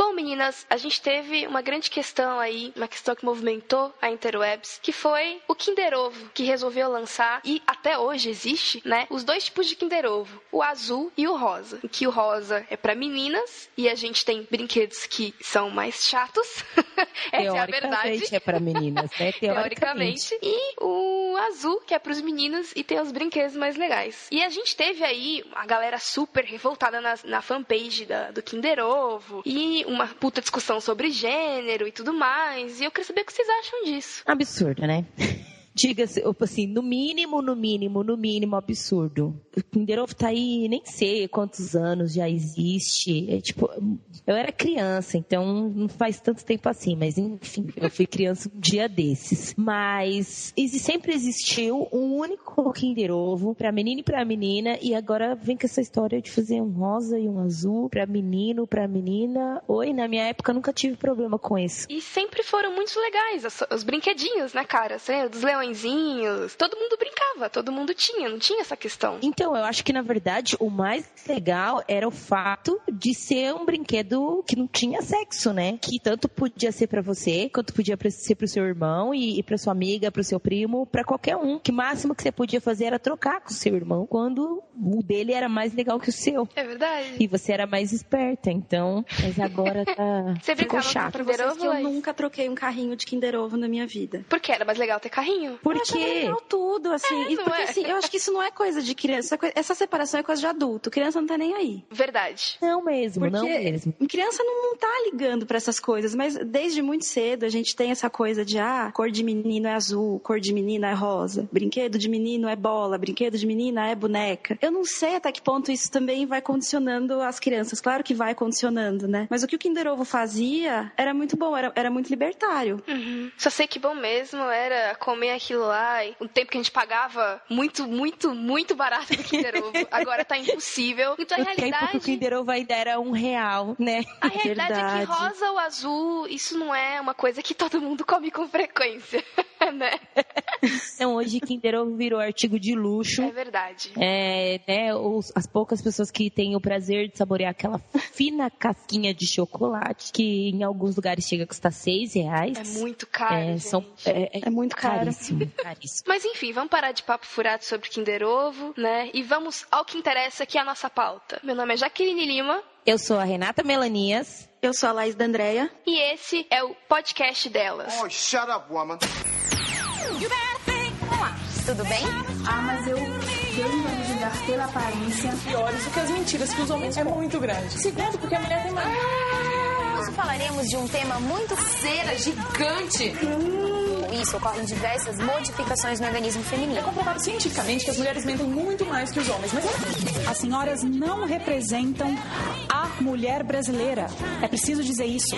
Bom, meninas, a gente teve uma grande questão aí, uma questão que movimentou a interwebs, que foi o Kinder Ovo, que resolveu lançar, e até hoje existe, né, os dois tipos de Kinder Ovo, o azul e o rosa. Em que o rosa é para meninas, e a gente tem brinquedos que são mais chatos. Essa é a verdade. é para meninas, né? Teoricamente. Teoricamente. E o azul, que é para os meninos, e tem os brinquedos mais legais. E a gente teve aí a galera super revoltada na, na fanpage da, do Kinder Ovo, e uma puta discussão sobre gênero e tudo mais. E eu queria saber o que vocês acham disso. Absurdo, né? diga-se, assim, no mínimo, no mínimo, no mínimo absurdo. O Kinder Ovo tá aí, nem sei quantos anos já existe. É, tipo, eu era criança, então não faz tanto tempo assim, mas enfim, eu fui criança um dia desses. Mas sempre existiu um único Kinder Ovo pra menino e pra menina, e agora vem com essa história de fazer um rosa e um azul pra menino, pra menina. Oi, na minha época nunca tive problema com isso. E sempre foram muito legais, os, os brinquedinhos, né, cara? Dos leões Todo mundo brincava, todo mundo tinha, não tinha essa questão. Então, eu acho que na verdade o mais legal era o fato de ser um brinquedo que não tinha sexo, né? Que tanto podia ser para você, quanto podia ser pro seu irmão e, e para sua amiga, pro seu primo, para qualquer um. Que o máximo que você podia fazer era trocar com o seu irmão quando o dele era mais legal que o seu. É verdade. E você era mais esperta, então, mas agora tá você ficou chato. Pra vocês que eu nunca troquei um carrinho de Kinder Ovo na minha vida. Porque era mais legal ter carrinho? Por quê? legal tudo, assim. É, porque, é. assim, eu acho que isso não é coisa de criança. Essa separação é coisa de adulto. Criança não tá nem aí. Verdade. Não mesmo, porque não mesmo. Criança não, não tá ligando para essas coisas, mas desde muito cedo a gente tem essa coisa de, ah, cor de menino é azul, cor de menina é rosa, brinquedo de menino é bola, brinquedo de menina é boneca. Eu não sei até que ponto isso também vai condicionando as crianças. Claro que vai condicionando, né? Mas o que o Kinder Ovo fazia era muito bom, era, era muito libertário. Uhum. Só sei que bom mesmo era comer aquilo lá Ai, um tempo que a gente pagava muito, muito, muito barato do Kinder Ovo. Agora tá impossível. Então a o realidade. Tempo que o Kinder Ovo ainda era um real, né? A realidade Verdade. é que rosa ou azul, isso não é uma coisa que todo mundo come com frequência, né? Então hoje Kinder Ovo virou artigo de luxo. É verdade. É, né, os, as poucas pessoas que têm o prazer de saborear aquela fina casquinha de chocolate, que em alguns lugares chega a custar seis reais. É muito caro. É, são, é, é, muito caro. Caríssimo, caríssimo. Mas enfim, vamos parar de papo furado sobre Kinder Ovo, né? E vamos ao que interessa, que é a nossa pauta. Meu nome é Jaqueline Lima. Eu sou a Renata Melanias. Eu sou a Laís da Andrea. E esse é o podcast delas. Oh, shut up, woman. Olá, tudo bem? Ah, mas eu tendo a julgar pela aparência. Piores do que as mentiras que os homens é muito grande. Segundo, porque a mulher tem mais. Hoje falaremos de um tema muito cera, gigante. Com isso, ocorrem diversas modificações no organismo feminino. É comprovado cientificamente que as mulheres mentem muito mais que os homens, mas As senhoras não representam a mulher brasileira. É preciso dizer isso.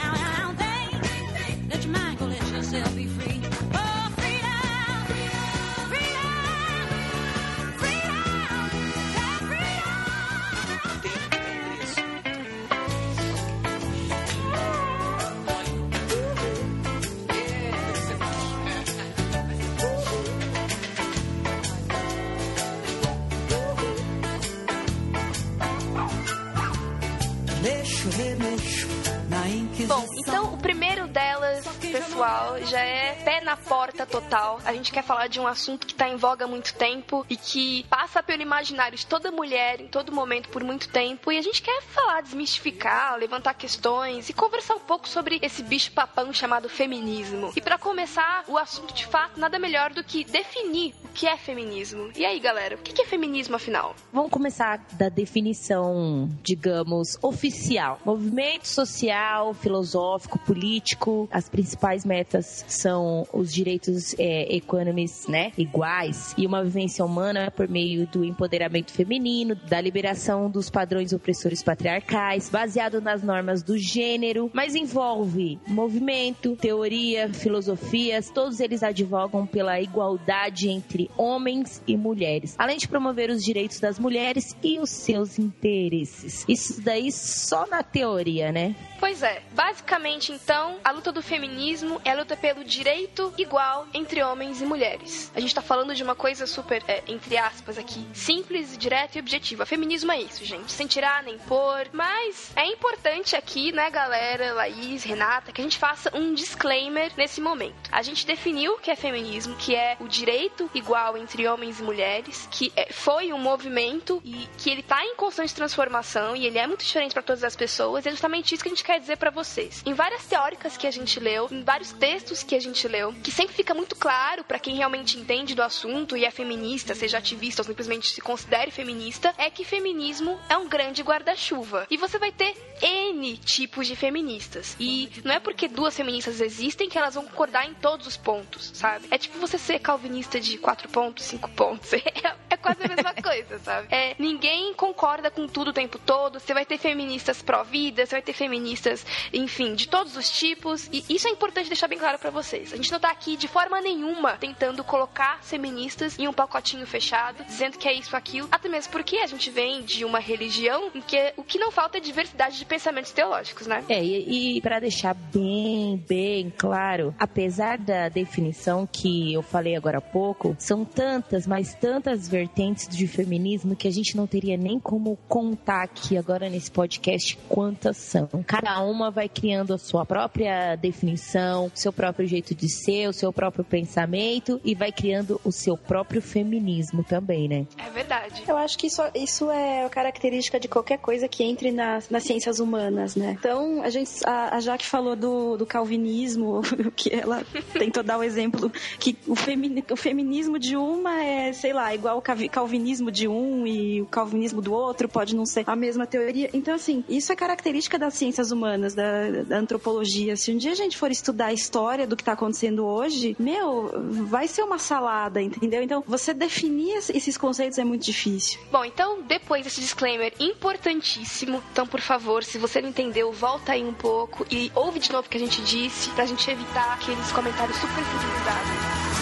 Bom, então o primeiro delas, pessoal, já é pé na porta total. A gente quer falar de um assunto que está em voga há muito tempo e que passa pelo imaginário de toda mulher em todo momento por muito tempo. E a gente quer falar, desmistificar, levantar questões e conversar um pouco sobre esse bicho papão chamado feminismo. E para começar, o assunto de fato nada melhor do que definir o que é feminismo. E aí, galera, o que é feminismo afinal? Vamos começar da definição, digamos, oficial. Movimento social, filosófico, político. As principais metas são os direitos é, econômicos, né, iguais e uma vivência humana por meio do empoderamento feminino, da liberação dos padrões opressores patriarcais, baseado nas normas do gênero, mas envolve movimento, teoria, filosofias, todos eles advogam pela igualdade entre homens e mulheres, além de promover os direitos das mulheres e os seus interesses. Isso daí só na teoria, né? Pois é, basicamente então, a luta do feminismo feminismo é a luta pelo direito igual entre homens e mulheres. A gente tá falando de uma coisa super, é, entre aspas aqui, simples, direta e objetiva. Feminismo é isso, gente, sem tirar nem pôr. Mas é importante aqui, né, galera, Laís, Renata, que a gente faça um disclaimer nesse momento. A gente definiu o que é feminismo, que é o direito igual entre homens e mulheres, que é, foi um movimento e que ele tá em constante transformação e ele é muito diferente para todas as pessoas. E é justamente isso que a gente quer dizer para vocês. Em várias teóricas que a gente leu, em vários textos que a gente leu, que sempre fica muito claro para quem realmente entende do assunto e é feminista, seja ativista ou simplesmente se considere feminista, é que feminismo é um grande guarda-chuva. E você vai ter N tipos de feministas. E não é porque duas feministas existem que elas vão concordar em todos os pontos, sabe? É tipo você ser calvinista de 4 pontos, 5 pontos. É, é quase a mesma coisa, sabe? É, ninguém concorda com tudo o tempo todo. Você vai ter feministas pró-vida, você vai ter feministas, enfim, de todos os tipos. E isso é importante deixar bem claro para vocês. A gente não tá aqui de forma nenhuma tentando colocar feministas em um pacotinho fechado, dizendo que é isso, aquilo. Até mesmo porque a gente vem de uma religião em que o que não falta é diversidade de pensamentos teológicos, né? É, e, e para deixar bem, bem claro, apesar da definição que eu falei agora há pouco, são tantas, mas tantas vertentes de feminismo que a gente não teria nem como contar aqui agora nesse podcast quantas são. Cada uma vai criando a sua própria definição, seu próprio jeito de ser, o seu próprio pensamento e vai criando o seu próprio feminismo também, né? É verdade. Eu acho que isso, isso é característica de qualquer coisa que entre nas, nas ciências humanas, né? Então, a gente, a, a Jaque falou do, do calvinismo, que ela tentou dar o exemplo que o, femi, o feminismo de uma é, sei lá, igual o calvinismo de um e o calvinismo do outro, pode não ser a mesma teoria. Então, assim, isso é característica das ciências humanas, da, da antropologia. Se um dia a gente for estudar a história do que está acontecendo hoje, meu, vai ser uma salada, entendeu? Então, você definir esses conceitos é muito difícil. Bom, então, depois desse disclaimer importantíssimo, então, por favor, se você não entendeu, volta aí um pouco e ouve de novo o que a gente disse, pra gente evitar aqueles comentários super civilizados.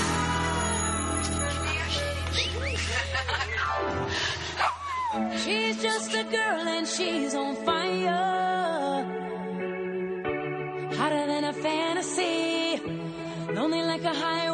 She's just a girl and she's on fire. Hotter than a fantasy. Lonely like a highway.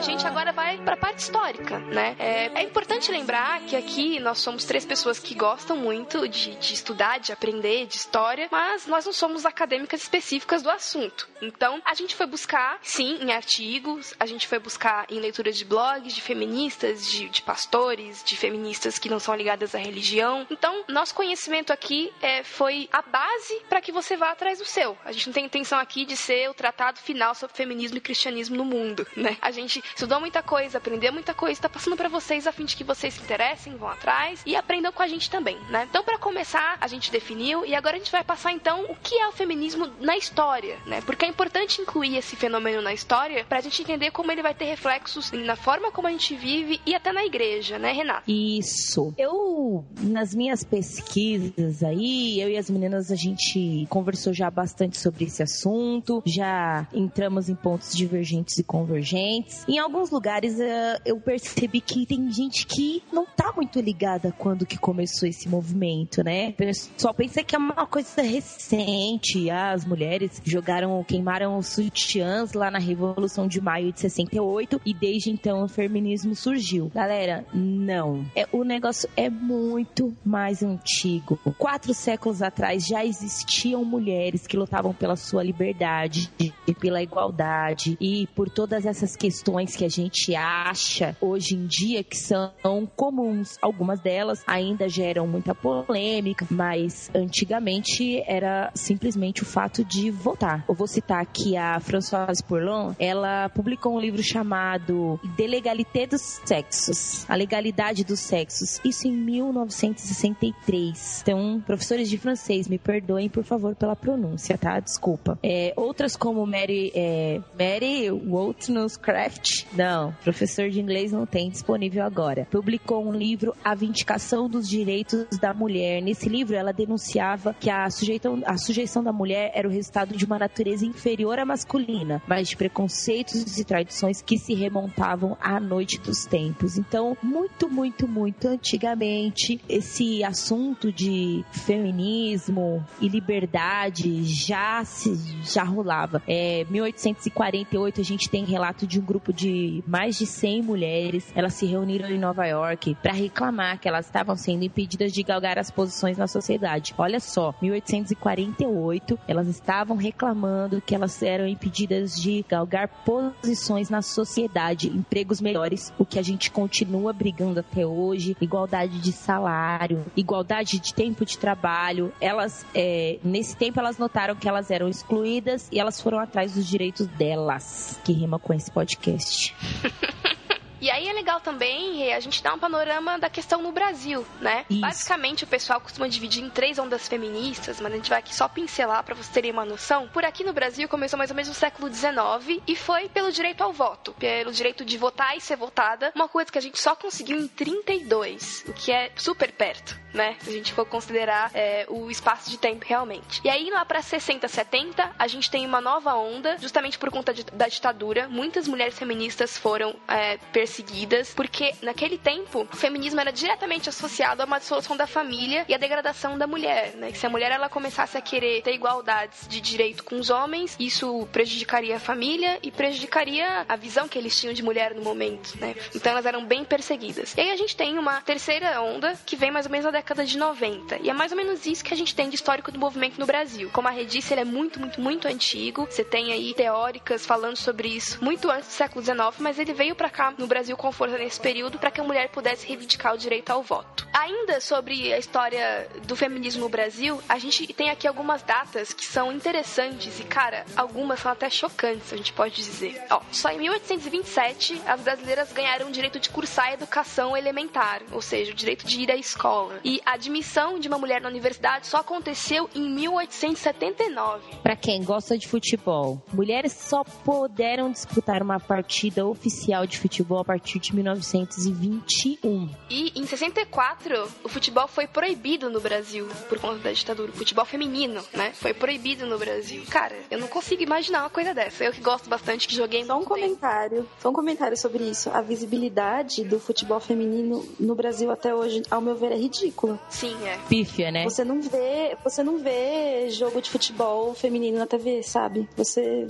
A gente agora vai para a parte histórica, né? É, é, importante lembrar que aqui nós somos três pessoas que gostam muito de, de, estudar, de aprender, de história, mas nós não somos acadêmicas específicas do assunto. Então, a gente foi buscar, sim, em artigos, a gente foi buscar em leituras de blogs, de feministas, de, de pastores, de feministas que não são ligadas à religião. Então, nosso conhecimento aqui é, foi a base para que você vá atrás do seu. A gente não tem intenção aqui de ser o tratado final sobre feminismo e cristianismo no mundo, né? A gente estudou muita coisa, aprendeu muita coisa, está passando para vocês a fim de que vocês se interessem, vão atrás e aprendam com a gente também, né? Então, para começar, a gente definiu e agora a gente vai passar então o que é o feminismo na história, né? Porque é importante incluir esse fenômeno na história para a gente entender como ele vai ter reflexos na forma como a gente vive e até na igreja, né, Renata? Isso. Eu, nas minhas pesquisas aí, eu e as meninas, a gente conversou já bastante sobre esse assunto, já entramos em pontos divergentes e convergentes. Em alguns lugares uh, eu percebi que tem gente que não tá muito ligada quando que começou esse movimento, né? Pessoal pensa que é uma coisa recente. As mulheres jogaram, queimaram os sutiãs lá na Revolução de Maio de 68 e desde então o feminismo surgiu. Galera, não. É, o negócio é muito mais antigo. Quatro séculos atrás já existiam mulheres que lutavam pela sua liberdade, pela igualdade e por todas essas questões que a gente acha hoje em dia que são comuns. Algumas delas ainda geram muita polêmica, mas antigamente era simplesmente o fato de votar. Eu vou citar aqui a Françoise Pourlon, ela publicou um livro chamado De Legalité dos Sexos, a legalidade dos sexos, isso em 1963. Então, professores de francês, me perdoem por favor pela pronúncia, tá? Desculpa. É, outras como Mary, é, Mary Wollstonecraft Não, professor de inglês não tem disponível agora. Publicou um livro, A Vindicação dos Direitos da Mulher. Nesse livro, ela denunciava que a sujeição, a sujeição da mulher era o resultado de uma natureza inferior à masculina, mas de preconceitos e tradições que se remontavam à noite dos tempos. Então, muito, muito, muito antigamente, esse assunto de feminismo e liberdade já se já rolava. É, 1848 a gente tem relato de um grupo de mais de 100 mulheres. Elas se reuniram em Nova York para reclamar que elas estavam sendo impedidas de galgar as posições na sociedade. Olha só, 1848 elas estavam reclamando que elas eram impedidas de galgar posições na sociedade, empregos melhores, o que a gente continua brigando até hoje, igualdade de salário, igualdade de tempo de trabalho. Elas, é, nesse tempo, elas notaram que elas eram excluídas e elas foram atrás dos direitos delas, que rima com esse podcast. E aí é legal também a gente dar um panorama da questão no Brasil, né? Isso. Basicamente, o pessoal costuma dividir em três ondas feministas, mas a gente vai aqui só pincelar para vocês terem uma noção. Por aqui no Brasil começou mais ou menos no século XIX e foi pelo direito ao voto, pelo direito de votar e ser votada, uma coisa que a gente só conseguiu em 32, o que é super perto, né? Se a gente for considerar é, o espaço de tempo realmente. E aí lá para 60, 70, a gente tem uma nova onda, justamente por conta de, da ditadura. Muitas mulheres feministas foram é, perseguidas porque naquele tempo o feminismo era diretamente associado a uma dissolução da família e a degradação da mulher, né? Que se a mulher ela começasse a querer ter igualdades de direito com os homens, isso prejudicaria a família e prejudicaria a visão que eles tinham de mulher no momento, né? Então elas eram bem perseguidas. E aí a gente tem uma terceira onda que vem mais ou menos na década de 90. E é mais ou menos isso que a gente tem de histórico do movimento no Brasil. Como a Rê disse, ele é muito, muito, muito antigo. Você tem aí teóricas falando sobre isso muito antes do século XIX, mas ele veio para cá no Brasil Brasil com força nesse período para que a mulher pudesse reivindicar o direito ao voto. Ainda sobre a história do feminismo no Brasil, a gente tem aqui algumas datas que são interessantes e, cara, algumas são até chocantes, a gente pode dizer. Ó, só em 1827 as brasileiras ganharam o direito de cursar a educação elementar, ou seja, o direito de ir à escola. E a admissão de uma mulher na universidade só aconteceu em 1879. Para quem gosta de futebol, mulheres só puderam disputar uma partida oficial de futebol partir de 1921. E em 64, o futebol foi proibido no Brasil por conta da ditadura. O futebol feminino, né? Foi proibido no Brasil. Cara, eu não consigo imaginar uma coisa dessa. Eu que gosto bastante, que joguei Só um comentário. Só um comentário sobre isso. A visibilidade do futebol feminino no Brasil até hoje, ao meu ver, é ridícula. Sim, é. Pífia, né? Você não vê, você não vê jogo de futebol feminino na TV, sabe? Você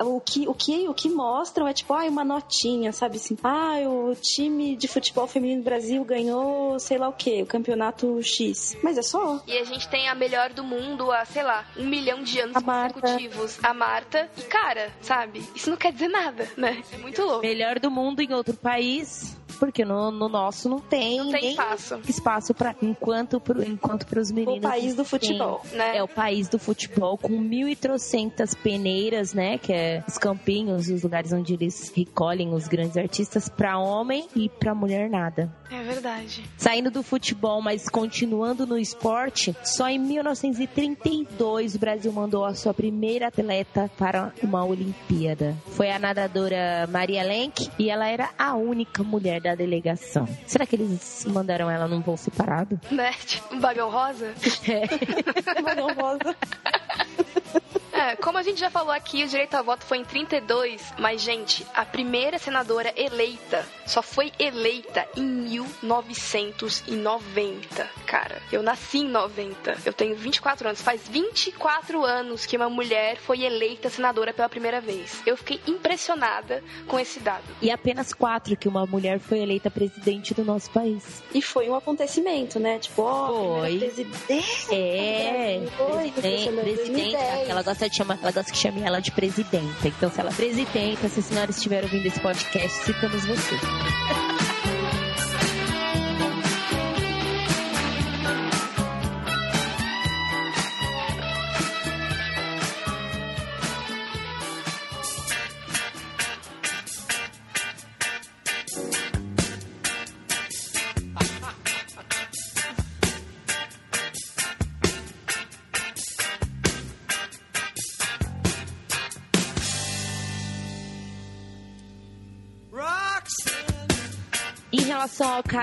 o que o que o que mostram é tipo, ai, uma notinha, sabe assim? Ah, ah, o time de futebol feminino do Brasil ganhou sei lá o que, o campeonato X. Mas é só. E a gente tem a melhor do mundo há, sei lá, um milhão de anos a consecutivos. Marta. A Marta. E cara, sabe? Isso não quer dizer nada, né? É muito louco. Melhor do mundo em outro país porque no, no nosso não tem, não tem espaço. espaço para enquanto pro, enquanto para os meninos. O país do futebol, tem, né? É o país do futebol com mil e trocentas peneiras, né? Que é os campinhos, os lugares onde eles recolhem os grandes artistas para homem e para mulher nada. É verdade. Saindo do futebol, mas continuando no esporte, só em 1932 o Brasil mandou a sua primeira atleta para uma Olimpíada. Foi a nadadora Maria Lenk e ela era a única mulher da delegação. Será que eles mandaram ela num voo separado? Né? Tipo, um bagão rosa? É. um bagão rosa. É, como a gente já falou aqui, o direito ao voto foi em 32, mas, gente, a primeira senadora eleita só foi eleita em 1990. Cara, eu nasci em 90, eu tenho 24 anos. Faz 24 anos que uma mulher foi eleita senadora pela primeira vez. Eu fiquei impressionada com esse dado. E apenas quatro que uma mulher foi eleita presidente do nosso país. E foi um acontecimento, né? Tipo, ó, oh, foi. presidente. É, foi, presidente, presidente. Ela gosta de chamar, ela gosta que chame ela de presidenta. Então, se ela é presidenta, se a senhora estiver ouvindo esse podcast, citamos você.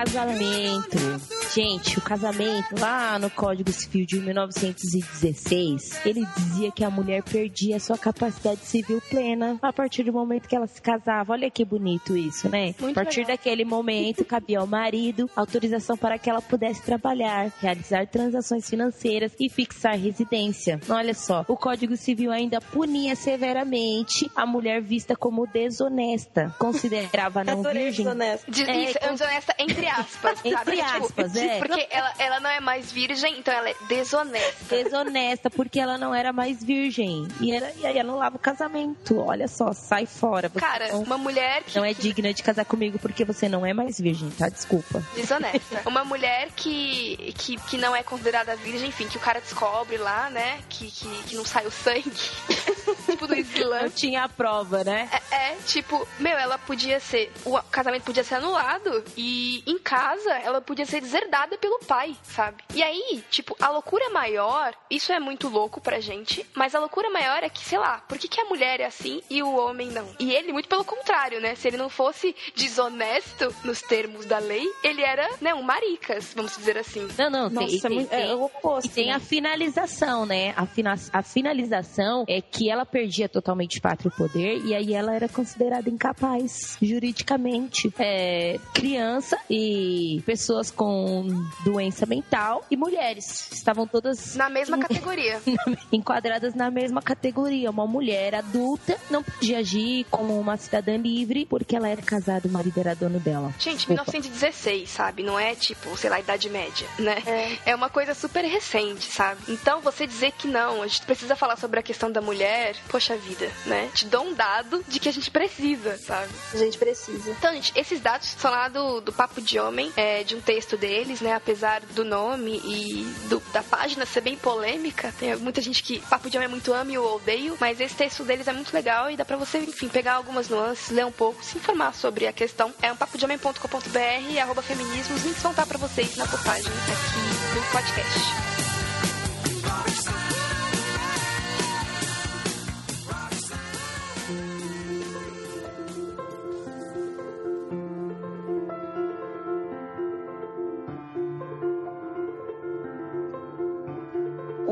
casamento, gente, o casamento lá no Código Civil de 1916, ele dizia que a mulher perdia sua capacidade civil plena a partir do momento que ela se casava. Olha que bonito isso, né? Muito a partir legal. daquele momento, cabia ao marido autorização para que ela pudesse trabalhar, realizar transações financeiras e fixar residência. Olha só, o Código Civil ainda punia severamente a mulher vista como desonesta, considerava não virgem desonesto. De, É, isso, desonesta entre aspas, sabe? Entre Tipo, aspas, é. Porque ela, ela não é mais virgem, então ela é desonesta. desonesta porque ela não era mais virgem e, era, e aí anulava o casamento. Olha só, sai fora. Você Cara, não, uma mulher que não é digna de casar comigo porque você não é mais virgem, tá? Desculpa. desonesta. Uma mulher que, que, que não é considerada virgem, enfim, que o cara descobre lá, né? Que, que, que não sai o sangue. tipo do Islã. Não tinha a prova, né? É, é, tipo, meu, ela podia ser. O casamento podia ser anulado e em casa ela podia ser deserdada pelo pai, sabe? E aí, tipo, a loucura maior, isso é muito louco pra gente, mas a loucura maior é que, sei lá, por que, que a mulher é assim e o homem não? E ele, muito pelo contrário, né? Se ele não fosse desonesto nos termos da lei, ele era, né, um maricas, vamos dizer assim. Não, não, Nossa, tem, é tem, muito- é tem- o oposto, E tem né? a finalização, né? A, fina, a finalização é que ela perdia totalmente o pátrio poder e aí ela era considerada incapaz juridicamente. É, criança e pessoas com doença mental e mulheres estavam todas Na mesma categoria. enquadradas na mesma categoria. Uma mulher adulta não podia agir como uma cidadã livre porque ela era casada, o marido era dono dela. Gente, Desculpa. 1916, sabe? Não é tipo, sei lá, Idade Média, né? É. uma coisa super recente, sabe? Então você dizer que não, a gente precisa falar sobre a questão da mulher, poxa vida, né? Te dou um dado de que a gente precisa, sabe? A gente precisa. Então, gente, esses dados são lá do, do Papo de Homem, é, de um texto deles, né? Apesar do nome e do- da página ser bem polêmica, tem muita gente que Papo de Homem é muito ame ou odeio, mas esse texto deles é muito legal e dá pra você, enfim, pegar algumas nuances, ler um pouco, se informar sobre a questão. É um papodehomem.com.br e arroba feminismo, os links vão estar pra vocês na postagem aqui do podcast.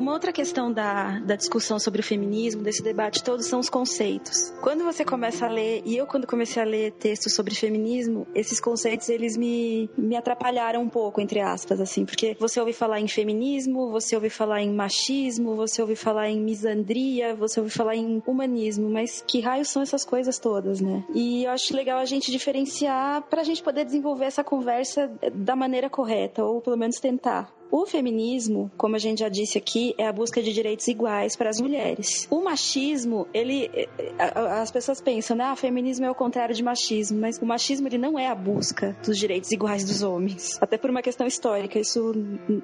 Uma outra questão da, da discussão sobre o feminismo, desse debate todo, são os conceitos. Quando você começa a ler, e eu quando comecei a ler textos sobre feminismo, esses conceitos eles me, me atrapalharam um pouco, entre aspas, assim, porque você ouve falar em feminismo, você ouve falar em machismo, você ouve falar em misandria, você ouve falar em humanismo, mas que raios são essas coisas todas, né? E eu acho legal a gente diferenciar pra gente poder desenvolver essa conversa da maneira correta, ou pelo menos tentar. O feminismo, como a gente já disse aqui, é a busca de direitos iguais para as mulheres. O machismo, ele, eh, a- as pessoas pensam, né, ah, feminismo é o contrário de machismo, mas o machismo ele não é a busca dos direitos iguais dos homens. Até por uma questão histórica, isso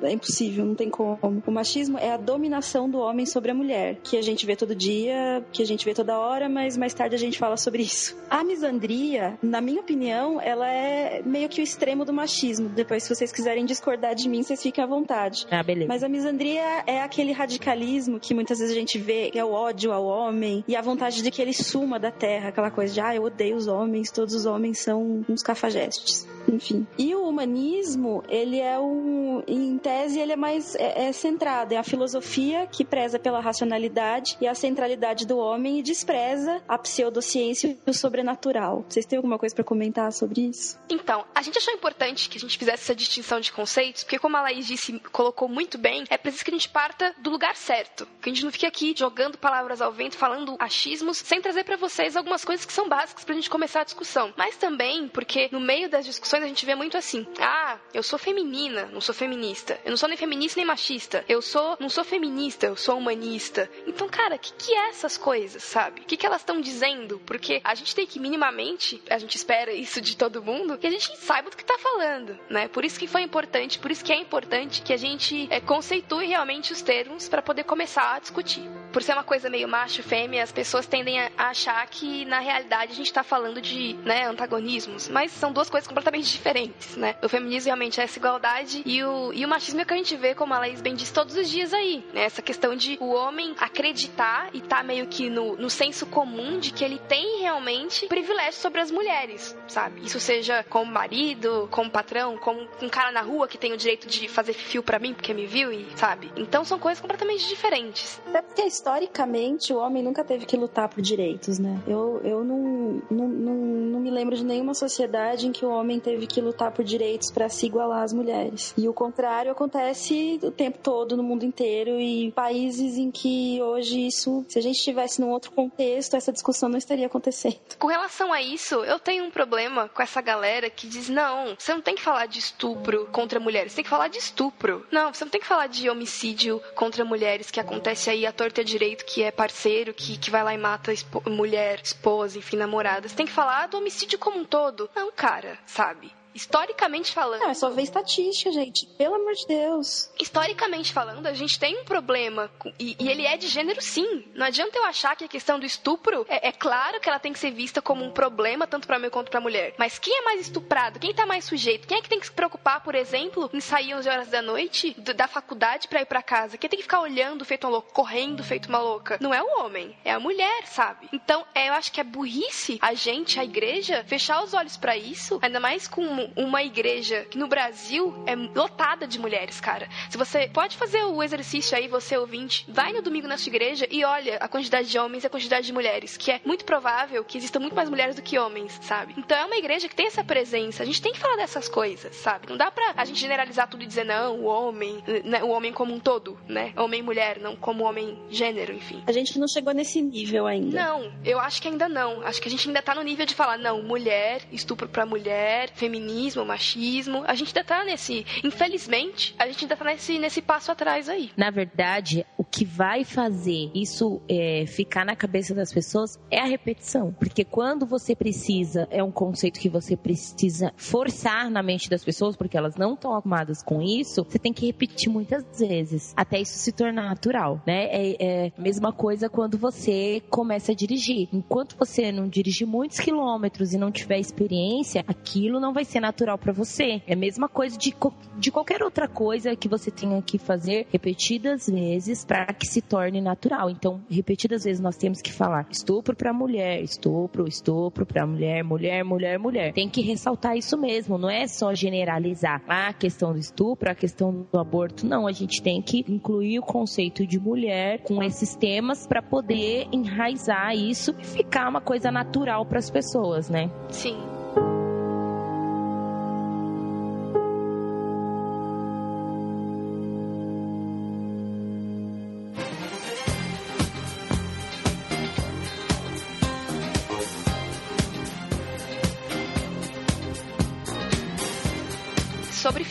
é impossível, não tem como. O machismo é a dominação do homem sobre a mulher, que a gente vê todo dia, que a gente vê toda hora, mas mais tarde a gente fala sobre isso. A misandria, na minha opinião, ela é meio que o extremo do machismo. Depois, se vocês quiserem discordar de mim, vocês fiquem à vontade. Ah, beleza. Mas a misandria é aquele radicalismo que muitas vezes a gente vê, que é o ódio ao homem e a vontade de que ele suma da terra, aquela coisa de, ah, eu odeio os homens, todos os homens são uns cafajestes. Enfim. E o humanismo, ele é um, em tese, ele é mais é, é centrado, é a filosofia que preza pela racionalidade e a centralidade do homem e despreza a pseudociência e o sobrenatural. Vocês têm alguma coisa para comentar sobre isso? Então, a gente achou importante que a gente fizesse essa distinção de conceitos, porque como a Laís disse, colocou muito bem, é preciso que a gente parta do lugar certo. Que a gente não fique aqui jogando palavras ao vento, falando achismos, sem trazer pra vocês algumas coisas que são básicas pra gente começar a discussão. Mas também porque no meio das discussões a gente vê muito assim: "Ah, eu sou feminina, não sou feminista. Eu não sou nem feminista nem machista. Eu sou, não sou feminista, eu sou humanista". Então, cara, o que que é essas coisas, sabe? O que que elas estão dizendo? Porque a gente tem que minimamente, a gente espera isso de todo mundo, que a gente saiba do que tá falando, né? Por isso que foi importante, por isso que é importante que a gente é, conceitue realmente os termos para poder começar a discutir. por ser uma coisa meio macho fêmea, as pessoas tendem a achar que na realidade a gente tá falando de, né, antagonismos, mas são duas coisas completamente diferentes, né? O feminismo realmente é essa igualdade e o, e o machismo é que a gente vê, como a Laís bem disse, todos os dias aí, né? Essa questão de o homem acreditar e tá meio que no, no senso comum de que ele tem realmente privilégio sobre as mulheres, sabe? Isso seja como marido, como patrão, como um cara na rua que tem o direito de fazer fio para mim porque me viu e, sabe? Então são coisas completamente diferentes. Até porque historicamente o homem nunca teve que lutar por direitos, né? Eu, eu não, não, não, não me lembro de nenhuma sociedade em que o homem teve que lutar por direitos para se igualar às mulheres. E o contrário acontece o tempo todo no mundo inteiro e países em que hoje isso, se a gente estivesse num outro contexto, essa discussão não estaria acontecendo. Com relação a isso, eu tenho um problema com essa galera que diz: não, você não tem que falar de estupro contra mulheres, você tem que falar de estupro. Não, você não tem que falar de homicídio contra mulheres que acontece aí a torta e direito, que é parceiro, que, que vai lá e mata mulher, esposa, enfim, namorada. Você tem que falar do homicídio como um todo. Não, cara, sabe? Historicamente falando. Não, é só ver estatística, gente. Pelo amor de Deus. Historicamente falando, a gente tem um problema. E, e, ele é de gênero, sim. Não adianta eu achar que a questão do estupro é, é claro que ela tem que ser vista como um problema, tanto para mim quanto pra mulher. Mas quem é mais estuprado? Quem tá mais sujeito? Quem é que tem que se preocupar, por exemplo, em sair 11 horas da noite da faculdade para ir para casa? Quem tem que ficar olhando feito uma louca, correndo feito uma louca? Não é o homem, é a mulher, sabe? Então, é, eu acho que é burrice a gente, a igreja, fechar os olhos para isso, ainda mais com uma igreja que no Brasil é lotada de mulheres, cara. Se você pode fazer o exercício aí, você ouvinte, vai no domingo na sua igreja e olha a quantidade de homens e a quantidade de mulheres, que é muito provável que existam muito mais mulheres do que homens, sabe? Então é uma igreja que tem essa presença. A gente tem que falar dessas coisas, sabe? Não dá pra a gente generalizar tudo e dizer não, o homem, né, o homem como um todo, né? Homem e mulher, não como homem gênero, enfim. A gente não chegou nesse nível ainda. Não, eu acho que ainda não. Acho que a gente ainda tá no nível de falar, não, mulher, estupro pra mulher, feminismo, machismo. A gente ainda tá nesse. Infelizmente, a gente ainda tá nesse, nesse passo atrás aí. Na verdade, o que vai fazer isso é, ficar na cabeça das pessoas é a repetição. Porque quando você precisa, é um conceito que você precisa forçar na mente das pessoas, porque elas não estão acostumadas com isso, você tem que repetir muitas vezes, até isso se tornar natural, né? É, é a mesma coisa quando você começa a dirigir. Enquanto você não dirigir muitos quilômetros e não tiver experiência, aquilo não vai ser natural para você. É a mesma coisa de, de qualquer outra coisa que você tenha que fazer repetidas vezes para que se torne natural. Então, repetidas vezes nós temos que falar estupro para mulher, estupro, estupro para mulher, mulher, mulher, mulher. Tem que ressaltar isso mesmo, não é só generalizar a questão do estupro, a questão do aborto, não. A gente tem que incluir o conceito de mulher com esses temas para poder enraizar isso e ficar uma coisa natural para as pessoas, né? Sim.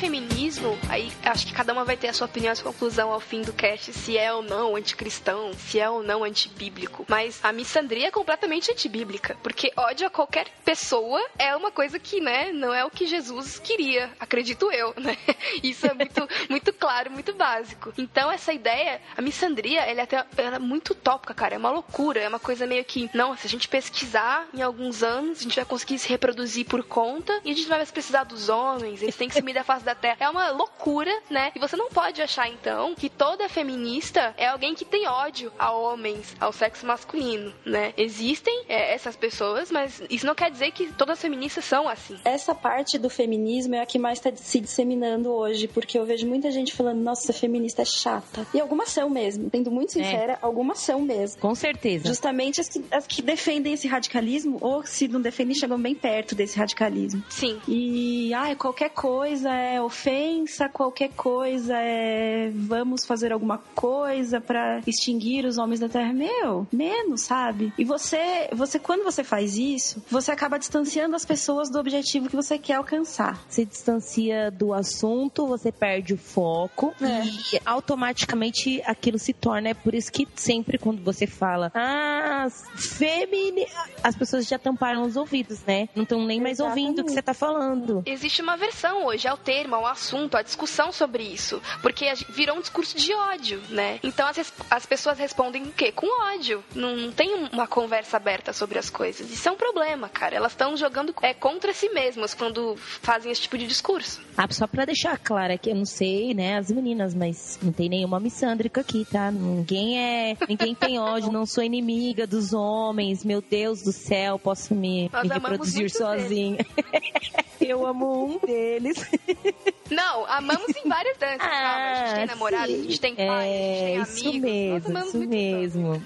Feminismo, aí acho que cada uma vai ter a sua opinião, a sua conclusão ao fim do cast, se é ou não anticristão, se é ou não antibíblico. Mas a missandria é completamente antibíblica, porque ódio a qualquer pessoa é uma coisa que, né, não é o que Jesus queria, acredito eu, né? Isso é muito, muito claro, muito básico. Então essa ideia, a missandria, ela é até ela é muito utópica, cara, é uma loucura, é uma coisa meio que, não, se a gente pesquisar em alguns anos, a gente vai conseguir se reproduzir por conta e a gente vai mais precisar dos homens, eles têm que se medir a face da terra. É uma loucura, né? E você não pode achar, então, que toda feminista é alguém que tem ódio a homens, ao sexo masculino, né? Existem é, essas pessoas, mas isso não quer dizer que todas as feministas são assim. Essa parte do feminismo é a que mais está se disseminando hoje, porque eu vejo muita gente falando, nossa, feminista é chata. E algumas são mesmo, sendo muito é. sincera, é. algumas são mesmo. Com certeza. Justamente as que, as que defendem esse radicalismo, ou se não defendem, chegam bem perto desse radicalismo. Sim. E, ai, qualquer coisa é ofensa, qualquer coisa é vamos fazer alguma coisa para extinguir os homens da terra. Meu, menos, sabe? E você, você quando você faz isso, você acaba distanciando as pessoas do objetivo que você quer alcançar. Se distancia do assunto, você perde o foco é. e automaticamente aquilo se torna. É por isso que sempre quando você fala, ah, femini, as pessoas já tamparam os ouvidos, né? Não estão nem mais ouvindo o que você tá falando. Existe uma versão hoje, é ao termo, ao assunto, à discussão sobre isso. Porque virou um discurso de ódio, né? Então as, as pessoas respondem o quê? Com ódio. Não, não tem uma conversa aberta sobre as coisas. Isso é um problema, cara. Elas estão jogando é, contra si mesmas quando fazem esse tipo de discurso. Ah, só pra deixar claro que eu não sei, né, as meninas, mas não tem nenhuma missândrica aqui, tá? Ninguém é. Ninguém tem ódio, não sou inimiga dos homens. Meu Deus do céu, posso me, me reproduzir sozinha. eu amo um deles. Não, amamos em várias danças. Ah, a gente tem namorado, sim. a gente tem pai, é, a gente tem amigos. Isso mesmo, isso mesmo.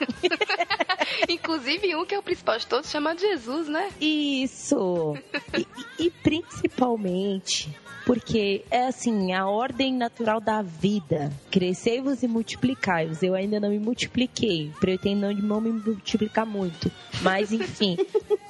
Inclusive um que é o principal de todos, chamado Jesus, né? Isso. e, e principalmente porque é assim, a ordem natural da vida. Crescei-vos e multiplicai-vos. Eu ainda não me multipliquei. Pretendo não me multiplicar muito. Mas, enfim.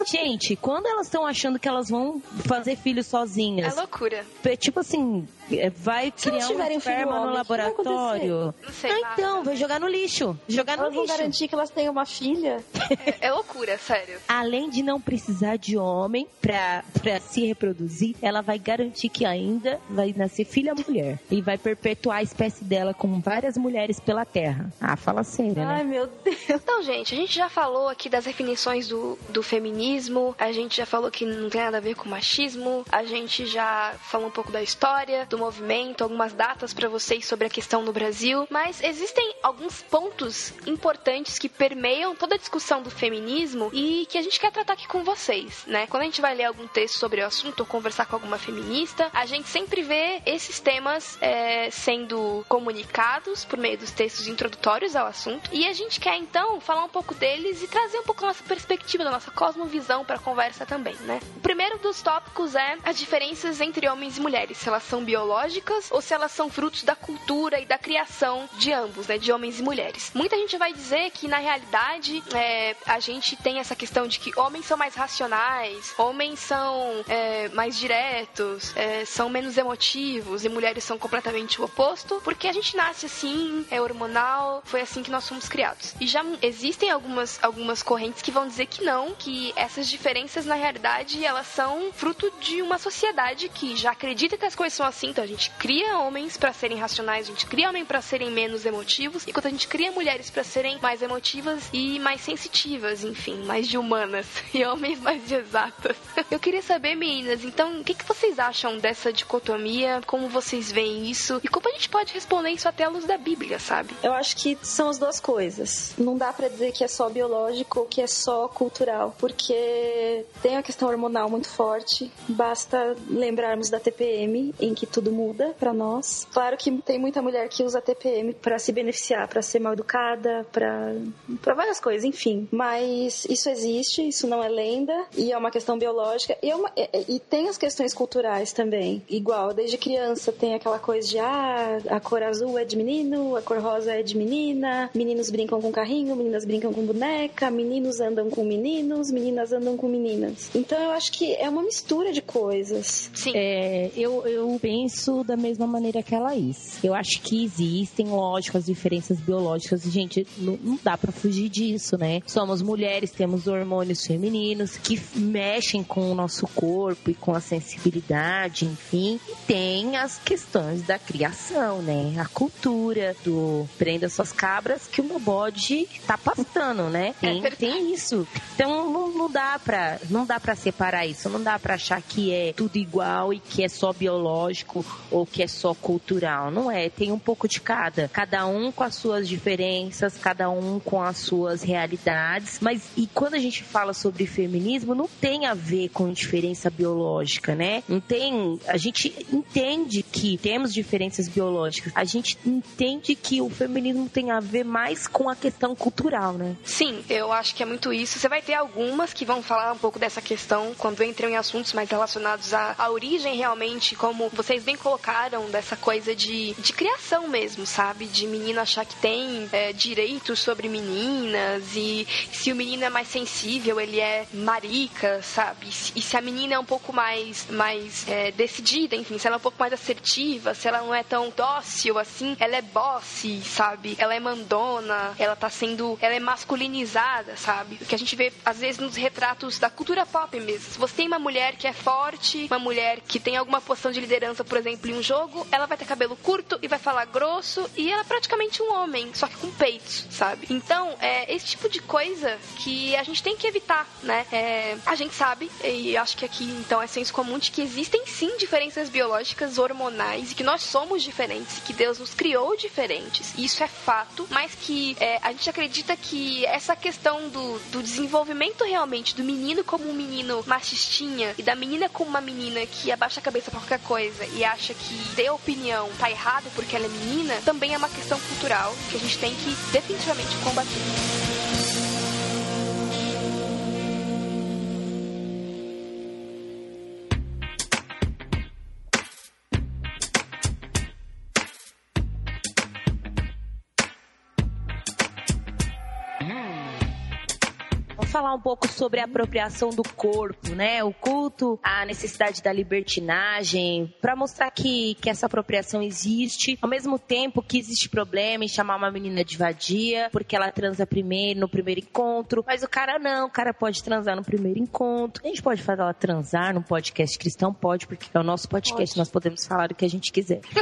Gente, quando elas estão achando que elas vão fazer filhos sozinhas? É loucura. Tipo assim, é, vai Se criar um esperma no laboratório. Não sei. Ah, então, vai jogar no lixo. Jogar elas no lixo. vão garantir que elas tenham uma filha. É, é, loucura, sério. Além de não precisar de homem pra, pra se reproduzir, ela vai garantir que ainda vai nascer filha mulher. E vai perpetuar a espécie dela com várias mulheres pela Terra. Ah, fala sério, né? Ai, meu Deus. Então, gente, a gente já falou aqui das definições do, do feminismo, a gente já falou que não tem nada a ver com machismo, a gente já falou um pouco da história, do do movimento, algumas datas para vocês sobre a questão no Brasil, mas existem alguns pontos importantes que permeiam toda a discussão do feminismo e que a gente quer tratar aqui com vocês, né? Quando a gente vai ler algum texto sobre o assunto ou conversar com alguma feminista, a gente sempre vê esses temas é, sendo comunicados por meio dos textos introdutórios ao assunto e a gente quer então falar um pouco deles e trazer um pouco a nossa perspectiva, da nossa cosmovisão para a conversa também, né? O primeiro dos tópicos é as diferenças entre homens e mulheres, elas são biológicas ou se elas são frutos da cultura e da criação de ambos, né, de homens e mulheres. Muita gente vai dizer que na realidade é, a gente tem essa questão de que homens são mais racionais, homens são é, mais diretos, é, são menos emotivos e mulheres são completamente o oposto, porque a gente nasce assim, é hormonal, foi assim que nós fomos criados. E já existem algumas, algumas correntes que vão dizer que não, que essas diferenças na realidade elas são fruto de uma sociedade que já acredita que as coisas são assim então a gente cria homens para serem racionais, a gente cria homens para serem menos emotivos, enquanto a gente cria mulheres para serem mais emotivas e mais sensitivas, enfim, mais de humanas e homens mais de exatas. Eu queria saber, meninas, então, o que, que vocês acham dessa dicotomia? Como vocês veem isso? E como a gente pode responder isso até à luz da Bíblia, sabe? Eu acho que são as duas coisas. Não dá para dizer que é só biológico ou que é só cultural, porque tem a questão hormonal muito forte. Basta lembrarmos da TPM, em que tudo tudo muda para nós. Claro que tem muita mulher que usa TPM para se beneficiar, para ser mal educada, para para várias coisas, enfim. Mas isso existe, isso não é lenda e é uma questão biológica e, é uma, e, e tem as questões culturais também. Igual, desde criança tem aquela coisa de ah, a cor azul é de menino, a cor rosa é de menina, meninos brincam com carrinho, meninas brincam com boneca, meninos andam com meninos, meninas andam com meninas. Então eu acho que é uma mistura de coisas. Sim. É, eu, eu penso penso da mesma maneira que a Laís. Eu acho que existem, lógico, as diferenças biológicas. Gente, não, não dá para fugir disso, né? Somos mulheres, temos hormônios femininos que mexem com o nosso corpo e com a sensibilidade, enfim. E tem as questões da criação, né? A cultura do prenda suas cabras que o meu bode tá pastando, né? Tem, é tem isso. Então não, não dá para não dá para separar isso. Não dá para achar que é tudo igual e que é só biológico ou que é só cultural. Não é, tem um pouco de cada. Cada um com as suas diferenças, cada um com as suas realidades. Mas e quando a gente fala sobre feminismo, não tem a ver com diferença biológica, né? Não tem. A gente entende que temos diferenças biológicas. A gente entende que o feminismo tem a ver mais com a questão cultural, né? Sim, eu acho que é muito isso. Você vai ter algumas que vão falar um pouco dessa questão quando entram em assuntos mais relacionados à, à origem realmente, como vocês bem colocaram dessa coisa de, de criação mesmo, sabe? De menina achar que tem é, direitos sobre meninas e se o menino é mais sensível, ele é marica, sabe? E se a menina é um pouco mais, mais é, decidida, enfim, se ela é um pouco mais assertiva, se ela não é tão dócil assim, ela é bossy, sabe? Ela é mandona, ela tá sendo. Ela é masculinizada, sabe? O que a gente vê às vezes nos retratos da cultura pop mesmo. Se você tem uma mulher que é forte, uma mulher que tem alguma posição de liderança, por por exemplo, em um jogo, ela vai ter cabelo curto e vai falar grosso e ela é praticamente um homem, só que com peitos, sabe? Então, é esse tipo de coisa que a gente tem que evitar, né? É, a gente sabe, e acho que aqui então é senso comum de que existem sim diferenças biológicas, hormonais, e que nós somos diferentes, e que Deus nos criou diferentes. Isso é fato, mas que é, a gente acredita que essa questão do, do desenvolvimento realmente do menino como um menino machistinha e da menina como uma menina que abaixa a cabeça pra qualquer coisa e acha que ter opinião tá errado porque ela é menina, também é uma questão cultural que a gente tem que definitivamente combater. Falar um pouco sobre a apropriação do corpo, né? O culto, a necessidade da libertinagem, para mostrar que, que essa apropriação existe, ao mesmo tempo que existe problema em chamar uma menina de vadia, porque ela transa primeiro, no primeiro encontro, mas o cara não, o cara pode transar no primeiro encontro. A gente pode fazer ela transar num podcast cristão? Pode, porque é o nosso podcast, pode. nós podemos falar o que a gente quiser.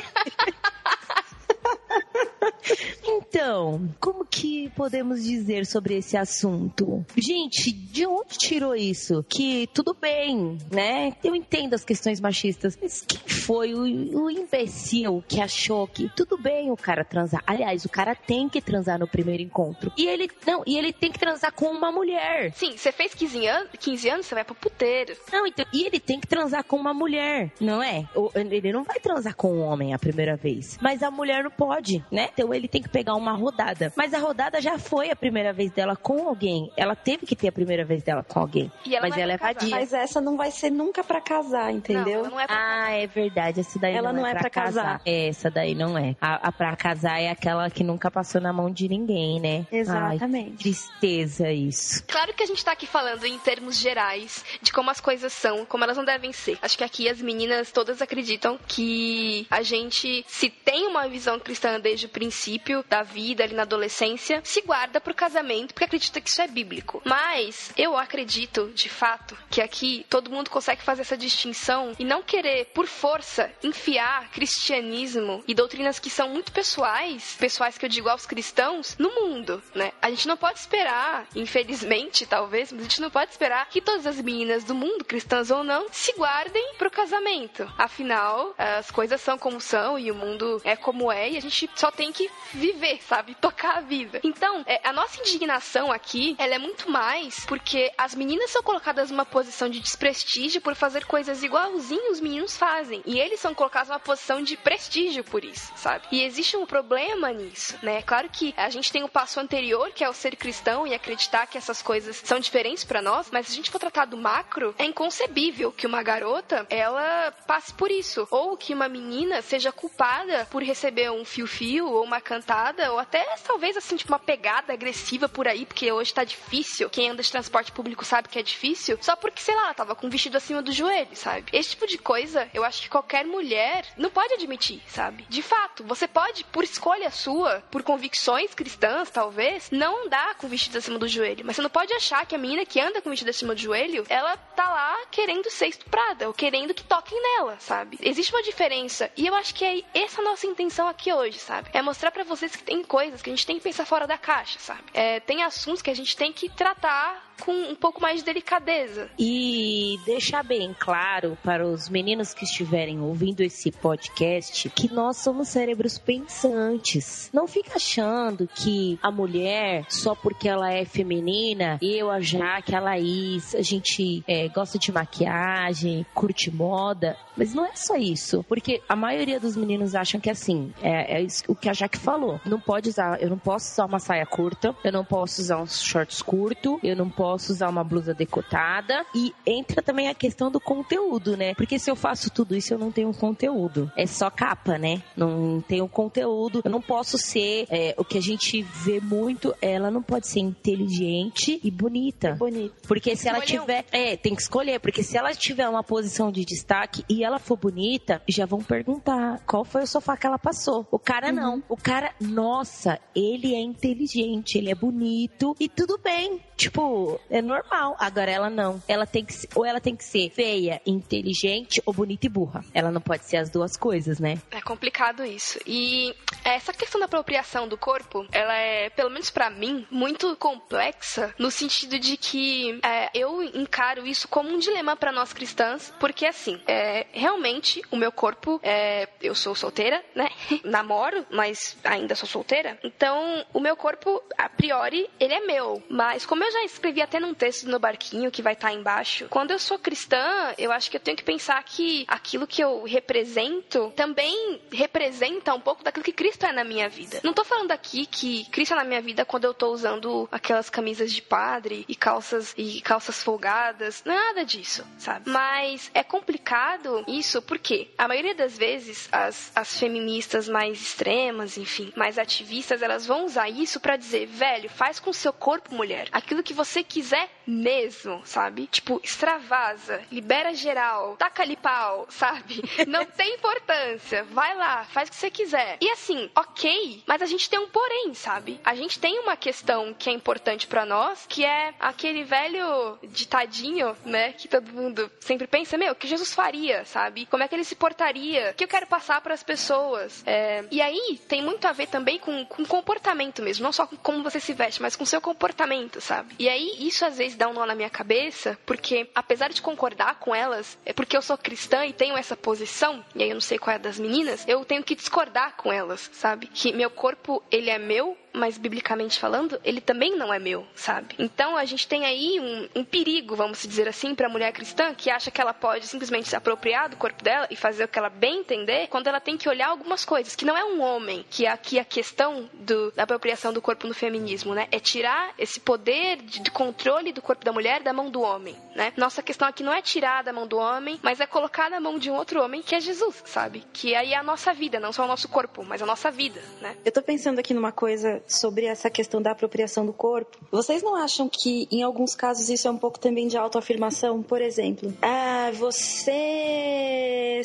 Então, como que podemos dizer sobre esse assunto? Gente, de onde tirou isso? Que tudo bem, né? Eu entendo as questões machistas, mas quem foi o, o imbecil que achou que tudo bem o cara transar? Aliás, o cara tem que transar no primeiro encontro. E ele não, e ele tem que transar com uma mulher. Sim, você fez 15 anos, 15 anos, você vai pro puteiro. Não, então, e ele tem que transar com uma mulher, não é? Ele não vai transar com um homem a primeira vez, mas a mulher não pode, né? Então ele tem que pegar uma rodada. Mas a rodada já foi a primeira vez dela com alguém. Ela teve que ter a primeira vez dela com alguém. Ela mas ela é vadia. Mas essa não vai ser nunca para casar, entendeu? Não, não é pra ah, é verdade. Essa daí ela não, não é, é pra, pra casar. casar. É, essa daí não é. A, a pra casar é aquela que nunca passou na mão de ninguém, né? Exatamente. Ai, tristeza isso. Claro que a gente tá aqui falando em termos gerais de como as coisas são, como elas não devem ser. Acho que aqui as meninas todas acreditam que a gente, se tem uma visão cristã desde o princípio da vida, ali na adolescência, se guarda pro casamento porque acredita que isso é bíblico. Mas eu acredito, de fato, que aqui todo mundo consegue fazer essa distinção e não querer, por força, enfiar cristianismo e doutrinas que são muito pessoais, pessoais que eu digo aos cristãos, no mundo, né? A gente não pode esperar, infelizmente, talvez, mas a gente não pode esperar que todas as meninas do mundo, cristãs ou não, se guardem pro casamento. Afinal, as coisas são como são e o mundo é como é e a gente só tem que viver, sabe? Tocar a vida. Então, é, a nossa indignação aqui, ela é muito mais porque as meninas são colocadas numa posição de desprestígio por fazer coisas igualzinho os meninos fazem. E eles são colocados numa posição de prestígio por isso, sabe? E existe um problema nisso, né? É claro que a gente tem o passo anterior, que é o ser cristão e acreditar que essas coisas são diferentes para nós, mas se a gente for tratar do macro, é inconcebível que uma garota, ela passe por isso. Ou que uma menina seja culpada por receber um fio-fio ou uma cantada, ou até talvez assim, tipo, uma pegada agressiva por aí, porque hoje tá difícil. Quem anda de transporte público sabe que é difícil, só porque, sei lá, tava com um vestido acima do joelho, sabe? Esse tipo de coisa, eu acho que qualquer mulher não pode admitir, sabe? De fato, você pode, por escolha sua, por convicções cristãs, talvez, não andar com vestido acima do joelho. Mas você não pode achar que a menina que anda com vestido acima do joelho, ela tá lá querendo ser estuprada, ou querendo que toquem nela, sabe? Existe uma diferença. E eu acho que é essa a nossa intenção aqui hoje, sabe? É mostrar para vocês que tem coisas que a gente tem que pensar fora da caixa, sabe? É, tem assuntos que a gente tem que tratar com um pouco mais de delicadeza. E deixar bem claro para os meninos que estiverem ouvindo esse podcast que nós somos cérebros pensantes. Não fica achando que a mulher, só porque ela é feminina, eu, a Jaque, a Laís, a gente é, gosta de maquiagem, curte moda, mas não é só isso. Porque a maioria dos meninos acham que assim, é, é isso, o que a Jaque falou. Não pode usar, eu não posso usar uma saia curta, eu não posso usar uns shorts curto, eu não posso usar uma blusa decotada. E entra também a questão do conteúdo, né? Porque se eu faço tudo isso, eu não tenho conteúdo. É só capa, né? Não tenho conteúdo. Eu não posso ser é, o que a gente vê muito. Ela não pode ser inteligente e bonita. Bonito. Porque se ela tiver. É, tem que escolher. Porque se ela tiver uma posição de destaque e ela for bonita, já vão perguntar qual foi o sofá que ela passou. O cara não. O cara, nossa, ele é inteligente, ele é bonito e tudo bem. Tipo, é normal. Agora ela não. Ela tem que ser, ou ela tem que ser feia, inteligente ou bonita e burra. Ela não pode ser as duas coisas, né? É complicado isso. E essa questão da apropriação do corpo, ela é, pelo menos para mim, muito complexa no sentido de que é, eu encaro isso como um dilema para nós cristãs, porque assim, é, realmente o meu corpo, é, eu sou solteira, né? Namoro, mas ainda sou solteira. Então, o meu corpo, a priori, ele é meu. Mas como eu já escrevi até num texto no barquinho que vai estar tá embaixo, quando eu sou cristã, eu acho que eu tenho que pensar que aquilo que eu represento também representa um pouco daquilo que Cristo é na minha vida. Não tô falando aqui que Cristo é na minha vida quando eu tô usando aquelas camisas de padre e calças e calças folgadas, nada disso, sabe? Mas é complicado isso porque a maioria das vezes as, as feministas mais extremas, enfim, mais ativistas, elas vão usar isso para dizer, velho, faz com seu corpo, mulher, aquilo que você quiser mesmo, sabe? Tipo, extravasa, libera geral, taca-lhe pau, sabe? Não tem importância, vai lá, faz o que você quiser. E assim, ok, mas a gente tem um porém, sabe? A gente tem uma questão que é importante para nós, que é aquele velho ditadinho, né? Que todo mundo sempre pensa, meu, o que Jesus faria, sabe? Como é que ele se portaria? O que eu quero passar para as pessoas? É... E aí tem muito a ver também com, com comportamento mesmo, não só com como você se veste, mas com seu comportamento, sabe? E aí isso às vezes dá um nó na minha cabeça, porque apesar de concordar com elas, é porque eu sou cristã e tenho essa posição, e aí eu não sei qual é das meninas, eu tenho que discordar com elas, sabe? Que meu corpo, ele é meu, mas biblicamente falando, ele também não é meu, sabe? Então a gente tem aí um, um perigo, vamos dizer assim, para a mulher cristã que acha que ela pode simplesmente se apropriar do corpo dela e fazer o que ela bem entender, quando ela tem que olhar algumas coisas, que não é um homem, que é aqui a questão do, da apropriação do corpo no feminismo, né? É tirar esse poder de, de controle do corpo da mulher da mão do homem, né? Nossa questão aqui não é tirar da mão do homem, mas é colocar na mão de um outro homem que é Jesus, sabe? Que aí é a nossa vida, não só o nosso corpo, mas a nossa vida, né? Eu tô pensando aqui numa coisa sobre essa questão da apropriação do corpo. Vocês não acham que em alguns casos isso é um pouco também de autoafirmação? Por exemplo, ah, você.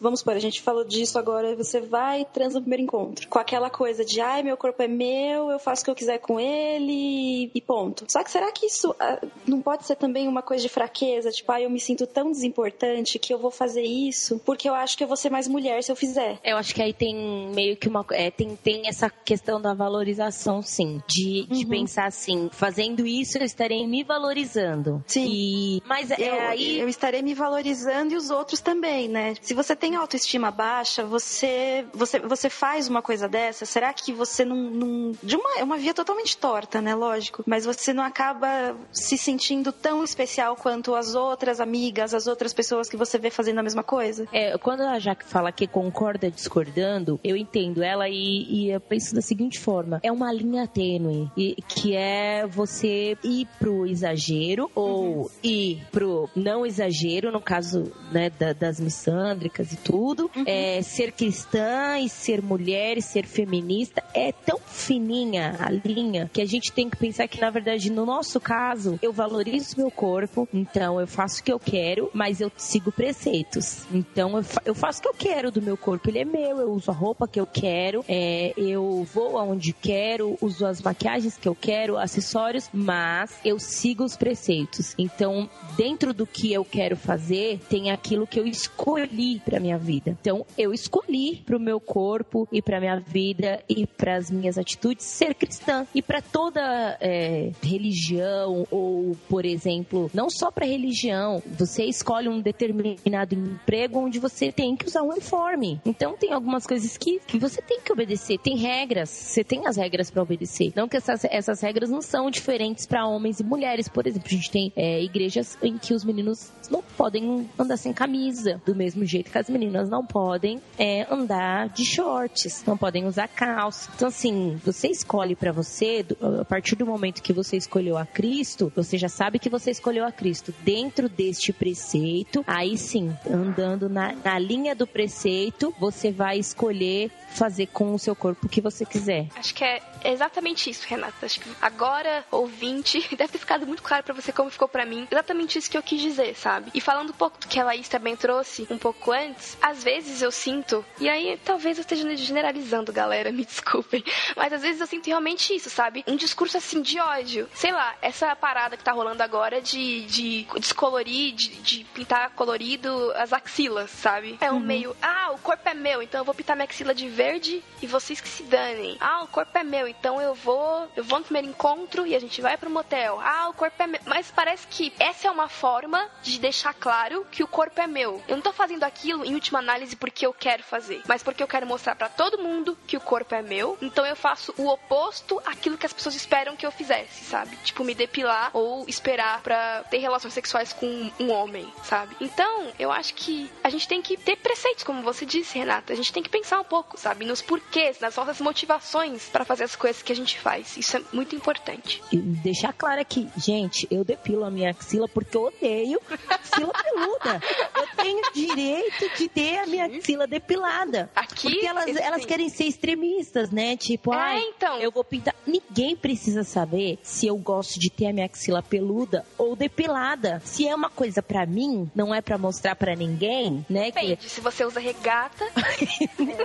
Vamos supor, a gente falou disso agora, você vai e transa no primeiro encontro. Com aquela coisa de, ai, meu corpo é meu, eu faço o que eu quiser com ele e ponto. Só que será que isso ah, não pode ser também uma coisa de fraqueza? Tipo, ah, eu me sinto tão desimportante que eu vou fazer isso porque eu acho que eu vou ser mais mulher se eu fizer. Eu acho que aí tem meio que uma. É, tem, tem essa questão da valorização sim. De, de uhum. pensar assim, fazendo isso eu estarei me valorizando. Sim. E, mas é eu, aí. Eu estarei me valorizando e os outros também, né? Se você tem autoestima baixa, você, você, você faz uma coisa dessa, será que você não. não de uma, é uma via totalmente torta, né? Lógico. Mas você não acaba se sentindo tão especial quanto as outras amigas, as outras pessoas que você vê fazendo a mesma coisa? É, quando a Jaque fala que concorda discordando, eu entendo ela e, e eu penso da seguinte forma: é uma linha tênue, e, que é você ir pro exagero ou uhum. ir pro não exagero, no caso né, da, das missândricas e tudo. Uhum. É, ser cristã e ser mulher e ser feminista é tão fininha a linha que a gente tem que pensar que, na verdade, no nosso caso, eu valorizo meu corpo, então eu faço o que eu quero, mas eu sigo preceitos. Então eu, fa eu faço o que eu quero do meu corpo, ele é meu, eu uso a roupa que eu quero, é, eu vou aonde quero, uso as maquiagens que eu quero, acessórios, mas eu sigo os preceitos. Então, dentro do que eu quero fazer, tem aquilo que eu escolhi para minha vida. Então, eu escolhi para o meu corpo e para minha vida e para as minhas atitudes ser cristã. E para toda é, religião ou, por exemplo, não só para religião, você escolhe um determinado emprego onde você tem que usar um uniforme. Então, tem algumas coisas que, que você tem que obedecer. Tem regras, você tem as regras para obedecer obedecer. Não que essas, essas regras não são diferentes para homens e mulheres. Por exemplo, a gente tem é, igrejas em que os meninos não podem andar sem camisa, do mesmo jeito que as meninas não podem é, andar de shorts, não podem usar calça. Então, assim, você escolhe para você, a partir do momento que você escolheu a Cristo, você já sabe que você escolheu a Cristo dentro deste preceito. Aí sim, andando na, na linha do preceito, você vai escolher fazer com o seu corpo o que você quiser. Acho que é it. Exatamente isso, Renata. Acho que agora, ouvinte, deve ter ficado muito claro para você como ficou para mim. Exatamente isso que eu quis dizer, sabe? E falando um pouco do que a Laís também trouxe um pouco antes, às vezes eu sinto, e aí talvez eu esteja generalizando, galera, me desculpem. Mas às vezes eu sinto realmente isso, sabe? Um discurso assim de ódio. Sei lá, essa parada que tá rolando agora de, de descolorir, de, de pintar colorido as axilas, sabe? É um uhum. meio, ah, o corpo é meu, então eu vou pintar minha axila de verde e vocês que se danem. Ah, o corpo é meu, então eu vou, eu vou no primeiro encontro e a gente vai pro motel. Ah, o corpo é meu. Mas parece que essa é uma forma de deixar claro que o corpo é meu. Eu não tô fazendo aquilo em última análise porque eu quero fazer, mas porque eu quero mostrar para todo mundo que o corpo é meu. Então eu faço o oposto àquilo que as pessoas esperam que eu fizesse, sabe? Tipo me depilar ou esperar para ter relações sexuais com um homem, sabe? Então, eu acho que a gente tem que ter preceitos, como você disse, Renata. A gente tem que pensar um pouco, sabe, nos porquês, nas nossas motivações para fazer as coisas que a gente faz. Isso é muito importante. E deixar claro aqui, gente, eu depilo a minha axila porque eu odeio axila peluda. Eu tenho direito de ter a minha axila depilada. Aqui, porque elas, elas querem ser extremistas, né? Tipo, é, ai, então. eu vou pintar. Ninguém precisa saber se eu gosto de ter a minha axila peluda ou depilada. Se é uma coisa para mim, não é para mostrar para ninguém, né? Depende, que... se você usa regata.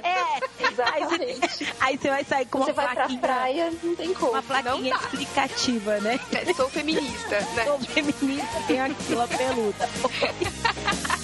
é, exatamente. Aí você vai sair com você uma plaquinha. Pra praia, não tem como. Uma plaquinha explicativa, né? É, sou feminista, né? Sou feminista, tenho axila peluda.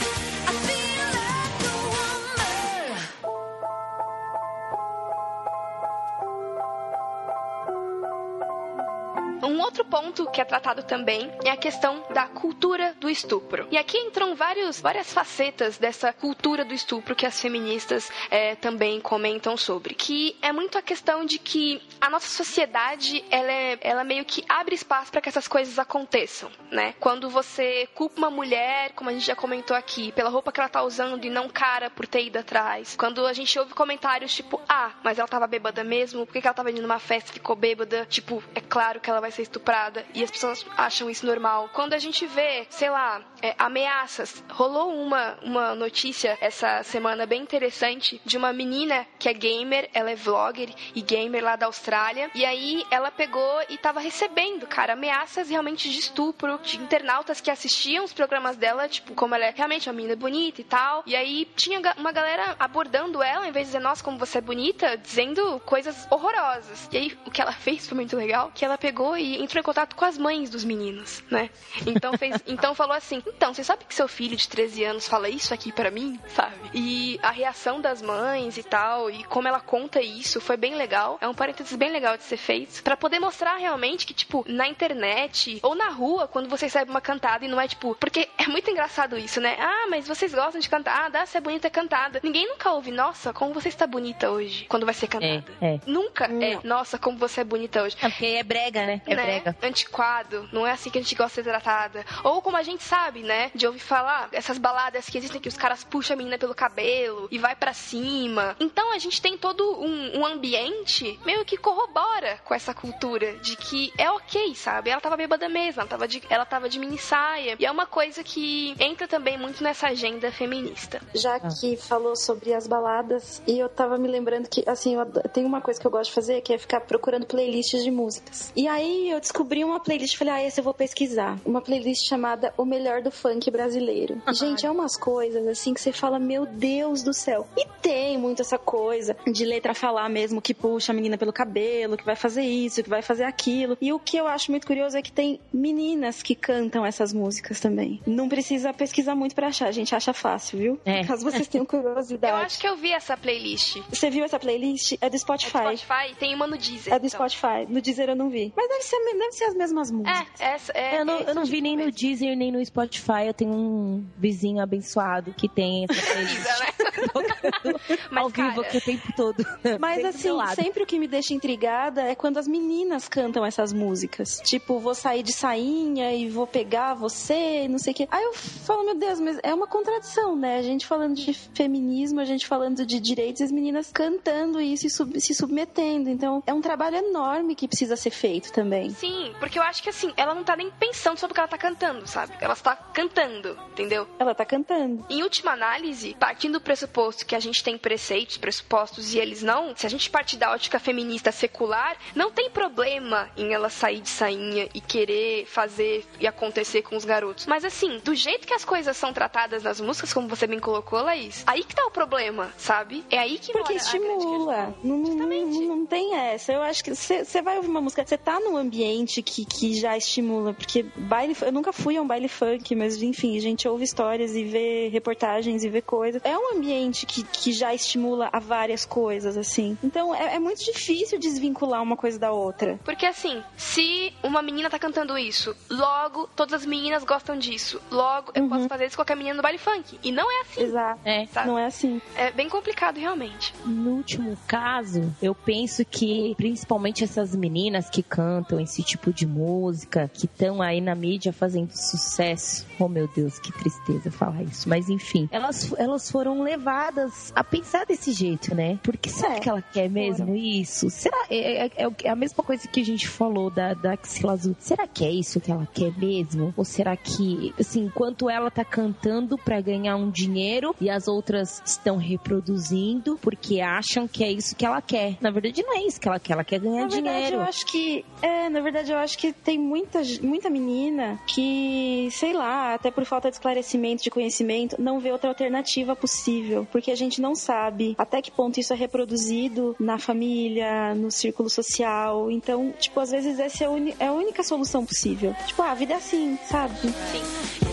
Um outro ponto que é tratado também é a questão da cultura do estupro. E aqui entram vários, várias facetas dessa cultura do estupro que as feministas é, também comentam sobre. Que é muito a questão de que a nossa sociedade, ela, é, ela meio que abre espaço para que essas coisas aconteçam, né? Quando você culpa uma mulher, como a gente já comentou aqui, pela roupa que ela tá usando e não cara por ter ido atrás. Quando a gente ouve comentários tipo, ah, mas ela tava bêbada mesmo, por que, ela tava indo numa festa e ficou bêbada? Tipo, é claro que ela vai ser estuprada e as pessoas acham isso normal. Quando a gente vê, sei lá, é, ameaças, rolou uma, uma notícia essa semana bem interessante de uma menina que é gamer, ela é vlogger e gamer lá da Austrália, e aí ela pegou e tava recebendo, cara, ameaças realmente de estupro de internautas que assistiam os programas dela, tipo, como ela é realmente uma menina bonita e tal, e aí tinha uma galera abordando ela, em vez de dizer, nossa, como você é bonita, dizendo coisas horrorosas. E aí o que ela fez foi muito legal, que ela pegou e entrou em contato com as mães dos meninos, né? Então fez, então falou assim: "Então, você sabe que seu filho de 13 anos fala isso aqui para mim?", sabe? E a reação das mães e tal, e como ela conta isso, foi bem legal. É um parênteses bem legal de ser feito para poder mostrar realmente que tipo na internet ou na rua, quando você recebe uma cantada e não é tipo, porque é muito engraçado isso, né? Ah, mas vocês gostam de cantar, ah, você é bonita cantada. Ninguém nunca ouve, nossa, como você está bonita hoje, quando vai ser cantada. É, é. Nunca não. é, nossa, como você é bonita hoje. É porque é brega, né? É né? brega. Antiquado, não é assim que a gente gosta de ser tratada. Ou como a gente sabe, né? De ouvir falar, essas baladas que existem que os caras puxam a menina pelo cabelo e vai para cima. Então a gente tem todo um, um, ambiente meio que corrobora com essa cultura de que é ok, sabe? Ela tava bêbada mesmo, ela tava de, ela tava de mini saia. E é uma coisa que entra também muito nessa agenda feminista. Já que falou sobre as baladas, e eu tava me lembrando que, assim, eu, tem uma coisa que eu gosto de fazer que é ficar procurando playlists de músicas. E aí eu descobri uma playlist falei, ah, esse eu vou pesquisar. Uma playlist chamada O Melhor do Funk Brasileiro. Gente, é umas coisas assim que você fala, meu Deus do céu. E tem muito essa coisa de letra falar mesmo que puxa a menina pelo cabelo, que vai fazer isso, que vai fazer aquilo. E o que eu acho muito curioso é que tem meninas que cantam essas músicas também. Não precisa pesquisar muito para achar, a gente acha fácil, viu? É. Caso vocês tenham curiosidade. Eu acho que eu vi essa playlist. Você viu essa playlist? É do Spotify. É do Spotify, tem uma no Deezer. É do então. Spotify. No Deezer eu não vi. Mas deve ser, deve ser as mesmas músicas. É, essa, é, eu não, eu não vi tipo nem no Deezer, nem no Spotify. Eu tenho um vizinho abençoado que tem essa playlist. né? Mas, ao vivo aqui o tempo todo. Mas assim, sempre o que me deixa intrigada é quando as meninas cantam essas músicas. Tipo, vou sair de sainha e vou pegar você, não sei o quê. Aí eu falo, meu Deus, mas é uma contradição, né? A gente falando de feminismo, a gente falando de direitos, e as meninas cantando isso e sub se submetendo. Então, é um trabalho enorme que precisa ser feito também. Sim, porque eu acho que assim, ela não tá nem pensando sobre o que ela tá cantando, sabe? Ela está cantando, entendeu? Ela tá cantando. Em última análise, partindo do pressuposto que a gente tem preceitos, pressupostos e eles não, se a gente partir da ótica feminista secular, não tem problema em ela sair de sainha e querer fazer e acontecer com os garotos. Mas assim, do jeito que as coisas são tratadas nas músicas, como você bem colocou, Laís, aí que tá o problema, sabe? É aí que Porque estimula. Não, não, não, não tem essa. Eu acho que você vai ouvir uma música, você tá num ambiente que, que já estimula, porque baile, eu nunca fui a um baile funk, mas enfim, a gente ouve histórias e vê reportagens e vê coisas. É um ambiente que, que já estimula a várias coisas, assim. Então é, é muito difícil desvincular uma coisa da outra. Porque assim, se uma menina tá cantando isso, logo todas as meninas gostam disso. Logo eu posso fazer isso com qualquer menina no baile funk. E não é assim. Exato. É. Sabe? Não é assim. É bem complicado realmente. No último caso, eu penso que principalmente essas meninas que cantam esse tipo de música, que estão aí na mídia fazendo sucesso. Oh meu Deus, que tristeza falar isso. Mas enfim, elas, elas foram levadas a pensar desse jeito, né? Porque será É, que ela quer mesmo isso? Será? É, é- é que- é a mesma coisa que a gente falou da, da Axila Azul. Será que é isso que ela quer mesmo? Ou será que, assim, enquanto ela tá cantando pra ganhar um dinheiro e as outras estão reproduzindo porque acham que é isso que ela quer? Na verdade, não é isso que ela quer. Ela quer ganhar Na verdade, dinheiro. eu acho que. É, na verdade, eu acho que tem muita, muita menina que, sei lá, até por falta de esclarecimento, de conhecimento, não vê outra alternativa possível. Porque a gente não sabe até que ponto isso é reproduzido na família, no círculo social. Então, tipo, às vezes essa é a, é a única solução possível. Tipo, ah, a vida é assim, sabe? Outro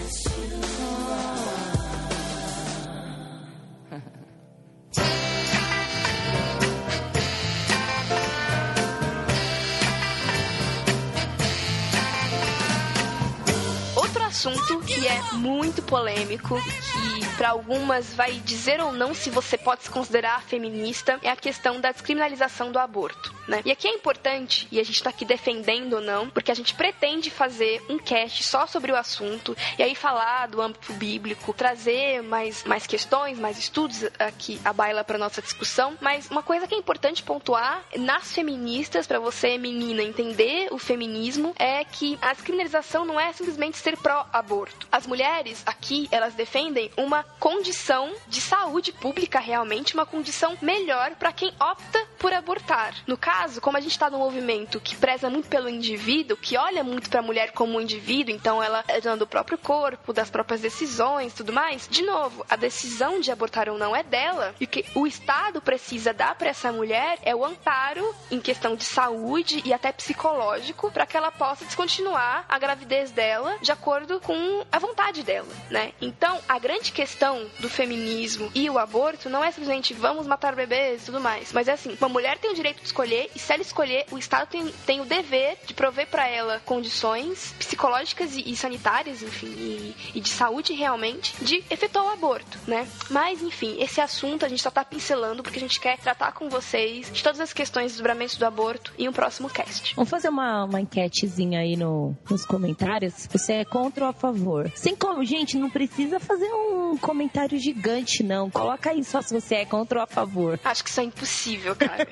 que é muito polêmico, que para algumas vai dizer ou não se você pode se considerar feminista, é a questão da descriminalização do aborto, né? E aqui é importante, e a gente tá aqui defendendo ou não, porque a gente pretende fazer um cast só sobre o assunto, e aí falar do âmbito bíblico, trazer mais, mais questões, mais estudos aqui à baila para nossa discussão, mas uma coisa que é importante pontuar nas feministas, para você menina entender o feminismo, é que a descriminalização não é simplesmente ser pró-aborto. As mulheres aqui, elas defendem uma condição de saúde pública realmente, uma condição melhor para quem opta por abortar. No caso, como a gente está num movimento que preza muito pelo indivíduo, que olha muito para a mulher como um indivíduo, então ela é dona do próprio corpo, das próprias decisões, tudo mais. De novo, a decisão de abortar ou não é dela. E o que o Estado precisa dar para essa mulher é o amparo em questão de saúde e até psicológico para que ela possa descontinuar a gravidez dela de acordo com a vontade dela, né? Então, a grande questão do feminismo e o aborto não é simplesmente vamos matar bebês e tudo mais, mas é assim, uma mulher tem o direito de escolher e se ela escolher, o Estado tem, tem o dever de prover para ela condições psicológicas e, e sanitárias, enfim, e, e de saúde realmente, de efetuar o aborto, né? Mas, enfim, esse assunto a gente só tá pincelando porque a gente quer tratar com vocês de todas as questões dos desdobramentos do aborto em um próximo cast. Vamos fazer uma, uma enquetezinha aí no, nos comentários. Você é contra ou a favor? Sem como, gente, não precisa fazer um comentário gigante, não. Coloca aí só se você é contra ou a favor. Acho que isso é impossível, cara.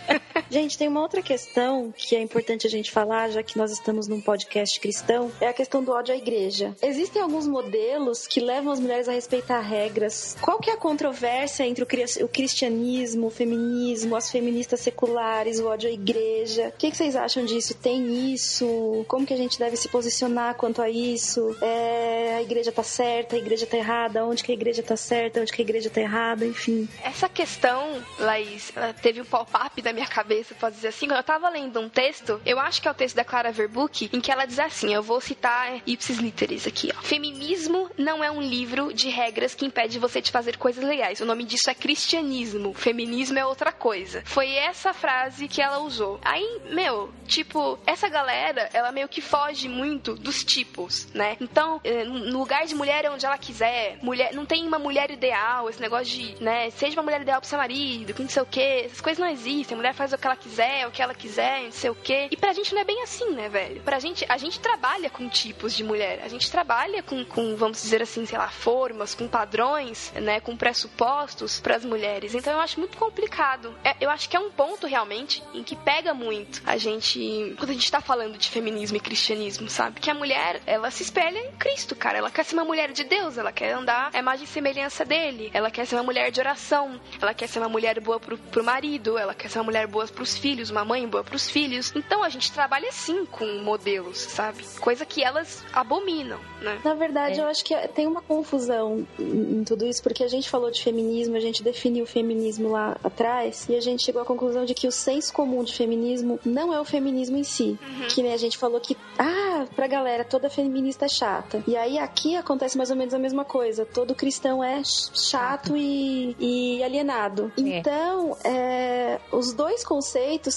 Gente, tem uma outra questão que é importante a gente falar, já que nós estamos num podcast cristão, é a questão do ódio à igreja. Existem alguns modelos que levam as mulheres a respeitar regras. Qual que é a controvérsia entre o cri- o cristianismo, o feminismo, as feministas seculares, o ódio à igreja? O que, vocês acham disso? Tem isso? Como que a gente deve se posicionar quanto a isso? É, a igreja tá certa, a igreja tá errada? Onde que a igreja tá certa, onde que a igreja tá errada? Enfim. Essa questão, Laís, teve um pop-up na minha cabeça, pode dizer assim. Eu tava lendo um texto, eu acho que é o texto da Clara Verbuck, em que ela diz assim: eu vou citar ipsis literis aqui, ó. Feminismo não é um livro de regras que impede você de fazer coisas legais. O nome disso é cristianismo. Feminismo é outra coisa. Foi essa frase que ela usou. Aí, meu, tipo, essa galera, ela meio que foge muito dos tipos, né? Então, eh, no lugar de mulher é onde ela quiser, mulher, não tem uma mulher ideal, esse negócio de, né, seja uma mulher ideal pro seu marido, que não sei o que, essas coisas não existem, a mulher faz o que ela quiser, o que ela quiser, não sei o quê. E pra gente não é bem assim, né, velho? Pra gente, a gente trabalha com tipos de mulher. A gente trabalha com, com vamos dizer assim, sei lá, formas, com padrões, né, com pressupostos para as mulheres. Então eu acho muito complicado. É, eu acho que é um ponto realmente em que pega muito a gente quando a gente tá falando de feminismo e cristianismo, sabe? Que a mulher, ela se espelha em Cristo, cara. Ela quer ser uma mulher de Deus, ela quer andar a imagem e semelhança dele. Ela quer ser uma mulher de oração, ela quer ser uma mulher boa pro, pro marido, ela quer ser uma mulher boa pros filhos, uma mãe boa pros filhos. Então a gente trabalha assim com modelos, sabe? Coisa que elas abominam, né? Na verdade, É. eu acho que tem uma confusão em tudo isso, porque a gente falou de feminismo, a gente definiu o feminismo lá atrás, e a gente chegou à conclusão de que o senso comum de feminismo não é o feminismo em si. Que nem a gente falou que, ah, pra galera, toda feminista é chata. E aí aqui acontece mais ou menos a mesma coisa. Todo cristão é ch- chato e, e alienado. É. Então, é, os dois conceitos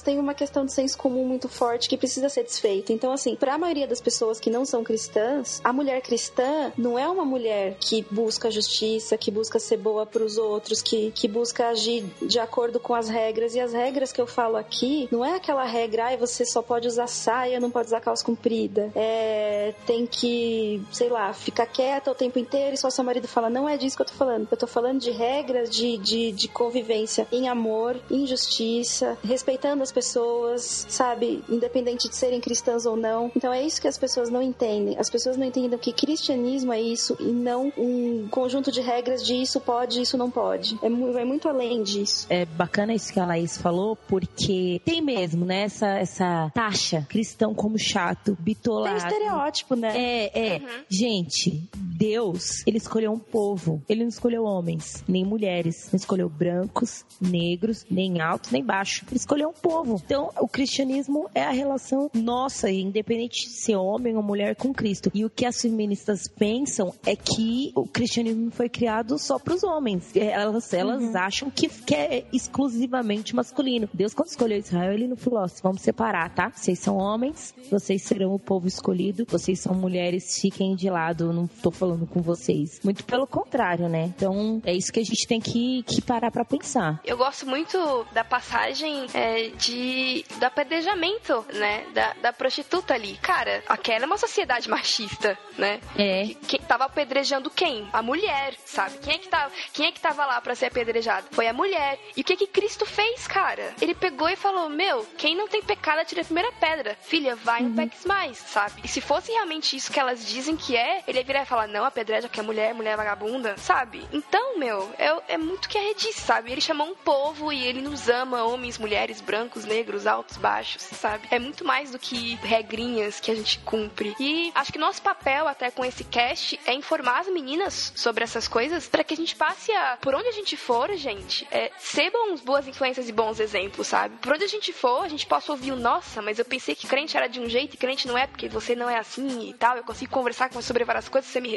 têm uma questão de senso comum muito forte que precisa ser desfeita. Então, assim, pra maioria das pessoas que não são cristãs, a mulher cristã não é uma mulher que busca justiça, que busca ser boa pros outros, que, que busca agir de acordo com as regras. E as regras que eu falo aqui não é aquela regra, ai, você só pode usar saia, não pode usar calça comprida. É, tem que, sei lá, ficar quieta o tempo inteiro e só seu marido fala, não é disso que eu tô falando. Eu tô falando de regras de, de, de convivência em amor, em justiça, respeitando as pessoas, sabe? Independente de serem cristãs ou não. Então é isso que as pessoas não entendem. As pessoas não entendem que cristianismo é isso e não um conjunto de regras de isso pode, isso não pode. É, vai muito além disso. É bacana isso que a Laís falou, porque tem mesmo, né, essa, essa taxa cristão como chato, Tem bitolado. estereótipo, né? É, é. Gente, Deus, ele escolheu um povo. Ele não escolheu homens, nem mulheres. Não escolheu brancos, negros, nem altos, nem baixos. Ele escolheu um povo. Então, o cristianismo é a relação nossa, independente de ser homem ou mulher, com Cristo. E o que as feministas pensam é que o cristianismo foi criado só para os homens. Elas, elas acham que, que é exclusivamente masculino. Deus, quando escolheu Israel, ele não falou: ó, vamos separar, tá? Vocês são homens, vocês serão o povo escolhido, vocês são mulheres, fiquem de lado, não tô falando com vocês. Muito pelo contrário, né? Então, é isso que a gente tem que, que parar pra pensar. Eu gosto muito da passagem é, de do apedrejamento, né? Da, da prostituta ali. Cara, aquela é uma sociedade machista, né? É. Que- Quem tava apedrejando quem? A mulher, sabe? Quem é que tava, quem é que tava lá pra ser apedrejado? Foi a mulher. E o que que Cristo fez, cara? Ele pegou e falou: Meu, quem não tem pecado atira a primeira pedra. Filha, vai e não peques mais, sabe? E se fosse realmente isso que elas dizem que é, ele ia virar e falar: Não, apedreja que é mulher, mulher vagabunda, sabe? Então, meu, é, é muito que Rede disse, sabe? Ele chamou um povo e ele nos ama, homens, mulheres, brancos, negros, altos, baixos, sabe? É muito mais do que regrinhas que a gente cumpre. E acho que nosso papel até com esse cast é informar as meninas sobre essas coisas para que a gente passe a, por onde a gente for, gente, é, ser bons, boas influências e bons exemplos, sabe? Por onde a gente for, a gente possa ouvir o nossa, mas eu pensei que crente era de um jeito e crente não é porque você não é assim e tal. Eu consigo conversar com você sobre várias coisas, você me.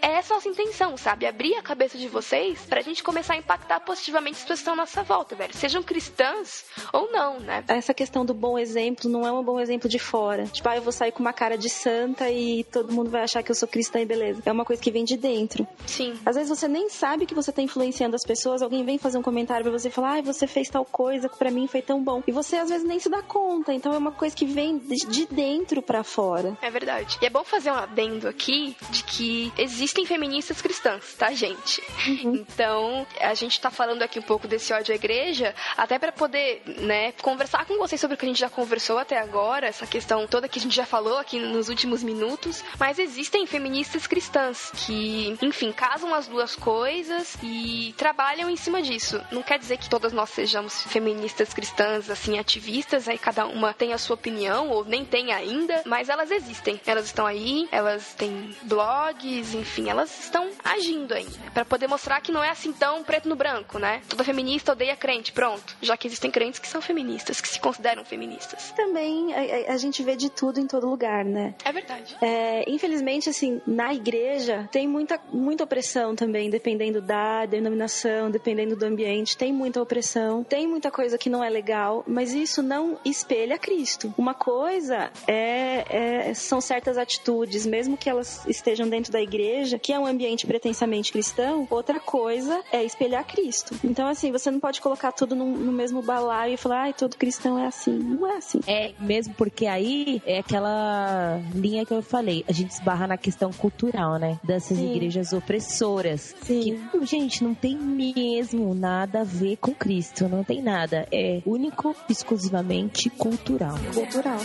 É essa a nossa intenção, sabe? Abrir a cabeça de vocês pra gente começar a impactar positivamente as pessoas que estão à nossa volta, velho. Sejam cristãs ou não, né? Essa questão do bom exemplo não é um bom exemplo de fora. Tipo, ah, eu vou sair com uma cara de santa e todo mundo vai achar que eu sou cristã e beleza. É uma coisa que vem de dentro. Sim. Às vezes você nem sabe que você tá influenciando as pessoas, alguém vem fazer um comentário pra você e falar, ah, você fez tal coisa, pra mim foi tão bom. E você às vezes nem se dá conta. Então é uma coisa que vem de de dentro pra fora. É verdade. E é bom fazer um adendo aqui de que existem feministas cristãs, tá, gente? Então, a gente tá falando aqui um pouco desse ódio à igreja, até pra poder, né, conversar com vocês sobre o que a gente já conversou até agora, essa questão toda que a gente já falou aqui nos últimos minutos. Mas existem feministas cristãs que, enfim, casam as duas coisas e trabalham em cima disso. Não quer dizer que todas nós sejamos feministas cristãs, assim, ativistas, aí cada uma tem a sua opinião, ou nem tem ainda, mas elas existem. Elas estão aí, elas têm blogs, enfim, elas estão agindo ainda. Pra poder mostrar que não é assim tão preto no branco, né? Toda feminista odeia crente, pronto. Já que existem crentes que são feministas, que se consideram feministas. Também a, a- a gente vê de tudo em todo lugar, né? É verdade. É, infelizmente, assim, na igreja tem muita, muita opressão também, dependendo da denominação, dependendo do ambiente, tem muita opressão, tem muita coisa que não é legal, mas isso não espelha Cristo. Uma coisa é, é- são certas atitudes, mesmo que elas estejam dentro dentro da igreja, que é um ambiente pretensamente cristão, outra coisa é espelhar Cristo. Então, assim, você não pode colocar tudo no, no mesmo balaio e falar, ai, todo cristão é assim. Não é assim. É, mesmo porque aí é aquela linha que eu falei, a gente esbarra na questão cultural, né? Dessas Sim. igrejas opressoras. Sim. Que, gente, não tem mesmo nada a ver com Cristo, não tem nada. É único, exclusivamente cultural. Cultural.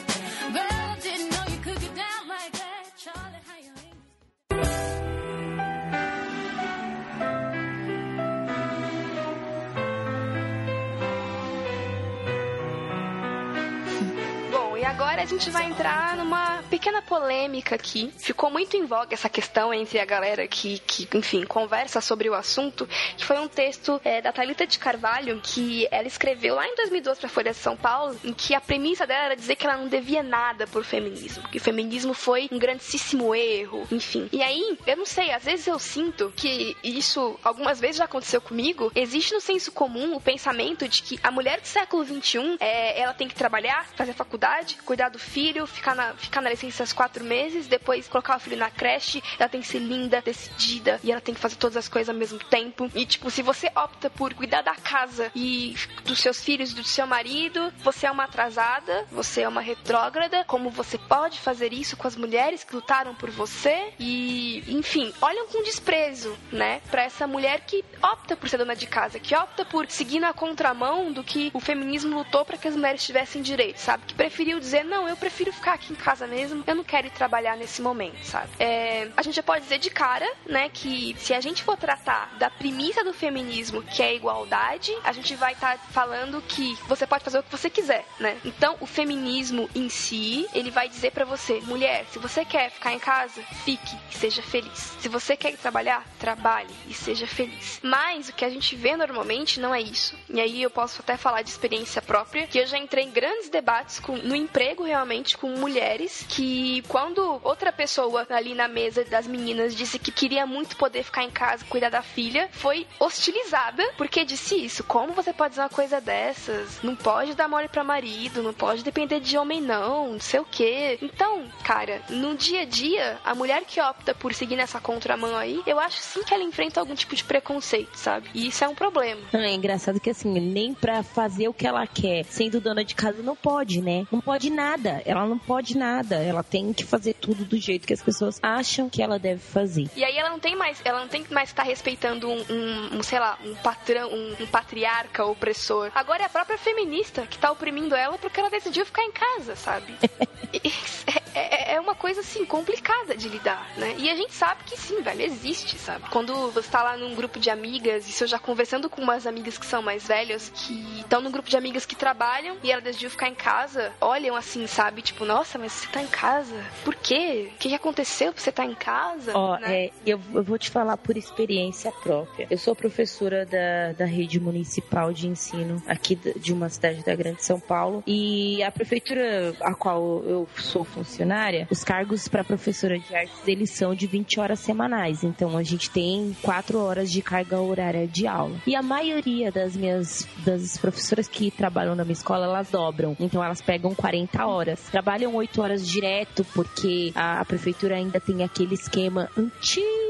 Gente vai entrar numa pequena polêmica aqui. Ficou muito em voga essa questão entre a galera que, que enfim, conversa sobre o assunto, que foi um texto é, da Thalita de Carvalho, que ela escreveu lá em 2012 para Folha de São Paulo, em que a premissa dela era dizer que ela não devia nada por feminismo, que o feminismo foi um grandíssimo erro, enfim. E aí, eu não sei, às vezes eu sinto que isso algumas vezes já aconteceu comigo, existe no senso comum o pensamento de que a mulher do século 21 é, ela tem que trabalhar, fazer faculdade, cuidar do filho, ficar na, ficar na licença quatro meses, depois colocar o filho na creche, ela tem que ser linda, decidida, e ela tem que fazer todas as coisas ao mesmo tempo. E, tipo, se você opta por cuidar da casa e dos seus filhos, do seu marido, você é uma atrasada, você é uma retrógrada, como você pode fazer isso com as mulheres que lutaram por você? E, enfim, olham com desprezo, né, pra essa mulher que opta por ser dona de casa, que opta por seguir na contramão do que o feminismo lutou para que as mulheres tivessem direito, sabe? Que preferiu dizer dizer, eu prefiro ficar aqui em casa mesmo, eu não quero ir trabalhar nesse momento, sabe? É, a gente já pode dizer de cara, né, que se a gente for tratar da premissa do feminismo, que é a igualdade, a gente vai estar tá falando que você pode fazer o que você quiser, né? Então, o feminismo em si, ele vai dizer para você, mulher, se você quer ficar em casa, fique e seja feliz. Se você quer ir trabalhar, trabalhe e seja feliz. Mas o que a gente vê normalmente não é isso. E aí eu posso até falar de experiência própria, que eu já entrei em grandes debates com, no emprego realmente com mulheres que quando outra pessoa ali na mesa das meninas disse que queria muito poder ficar em casa cuidar da filha, foi hostilizada porque disse isso. Como você pode dizer uma coisa dessas? Não pode dar mole para marido, não pode depender de homem não, não sei o quê. Então, cara, no dia a dia, a mulher que opta por seguir nessa contramão aí, eu acho sim que ela enfrenta algum tipo de preconceito, sabe? E isso é um problema. É engraçado que assim, nem pra fazer o que ela quer, sendo dona de casa, não pode, né? Não pode nada, ela não pode nada, ela tem que fazer tudo do jeito que as pessoas acham que ela deve fazer. E aí ela não tem mais, ela não tem mais estar respeitando um, um, um, sei lá, um patrão, um, um, patriarca opressor. Agora é a própria feminista que tá oprimindo ela porque ela decidiu ficar em casa, sabe? É, é, é, uma coisa assim complicada de lidar, né? E a gente sabe que sim, velho, existe, sabe? Quando você tá lá num grupo de amigas, isso eu já conversando com umas amigas que são mais velhas, que estão num grupo de amigas que trabalham e ela decidiu ficar em casa, olham assim, sabe? Tipo, nossa, mas você tá em casa? Por quê? O que aconteceu pra você tá em casa? Ó, né? é, eu, eu vou te falar por experiência própria. Eu sou professora da, da rede municipal de ensino aqui de uma cidade da Grande São Paulo e a prefeitura a qual eu sou funcionária, os cargos para professora de artes eles são de 20 horas semanais. Então a gente tem 4 horas de carga horária de aula. E a maioria das minhas das professoras que trabalham na minha escola, elas dobram. Então elas pegam 40 40 horas. Trabalham 8 horas direto porque a, a prefeitura ainda tem aquele esquema antigo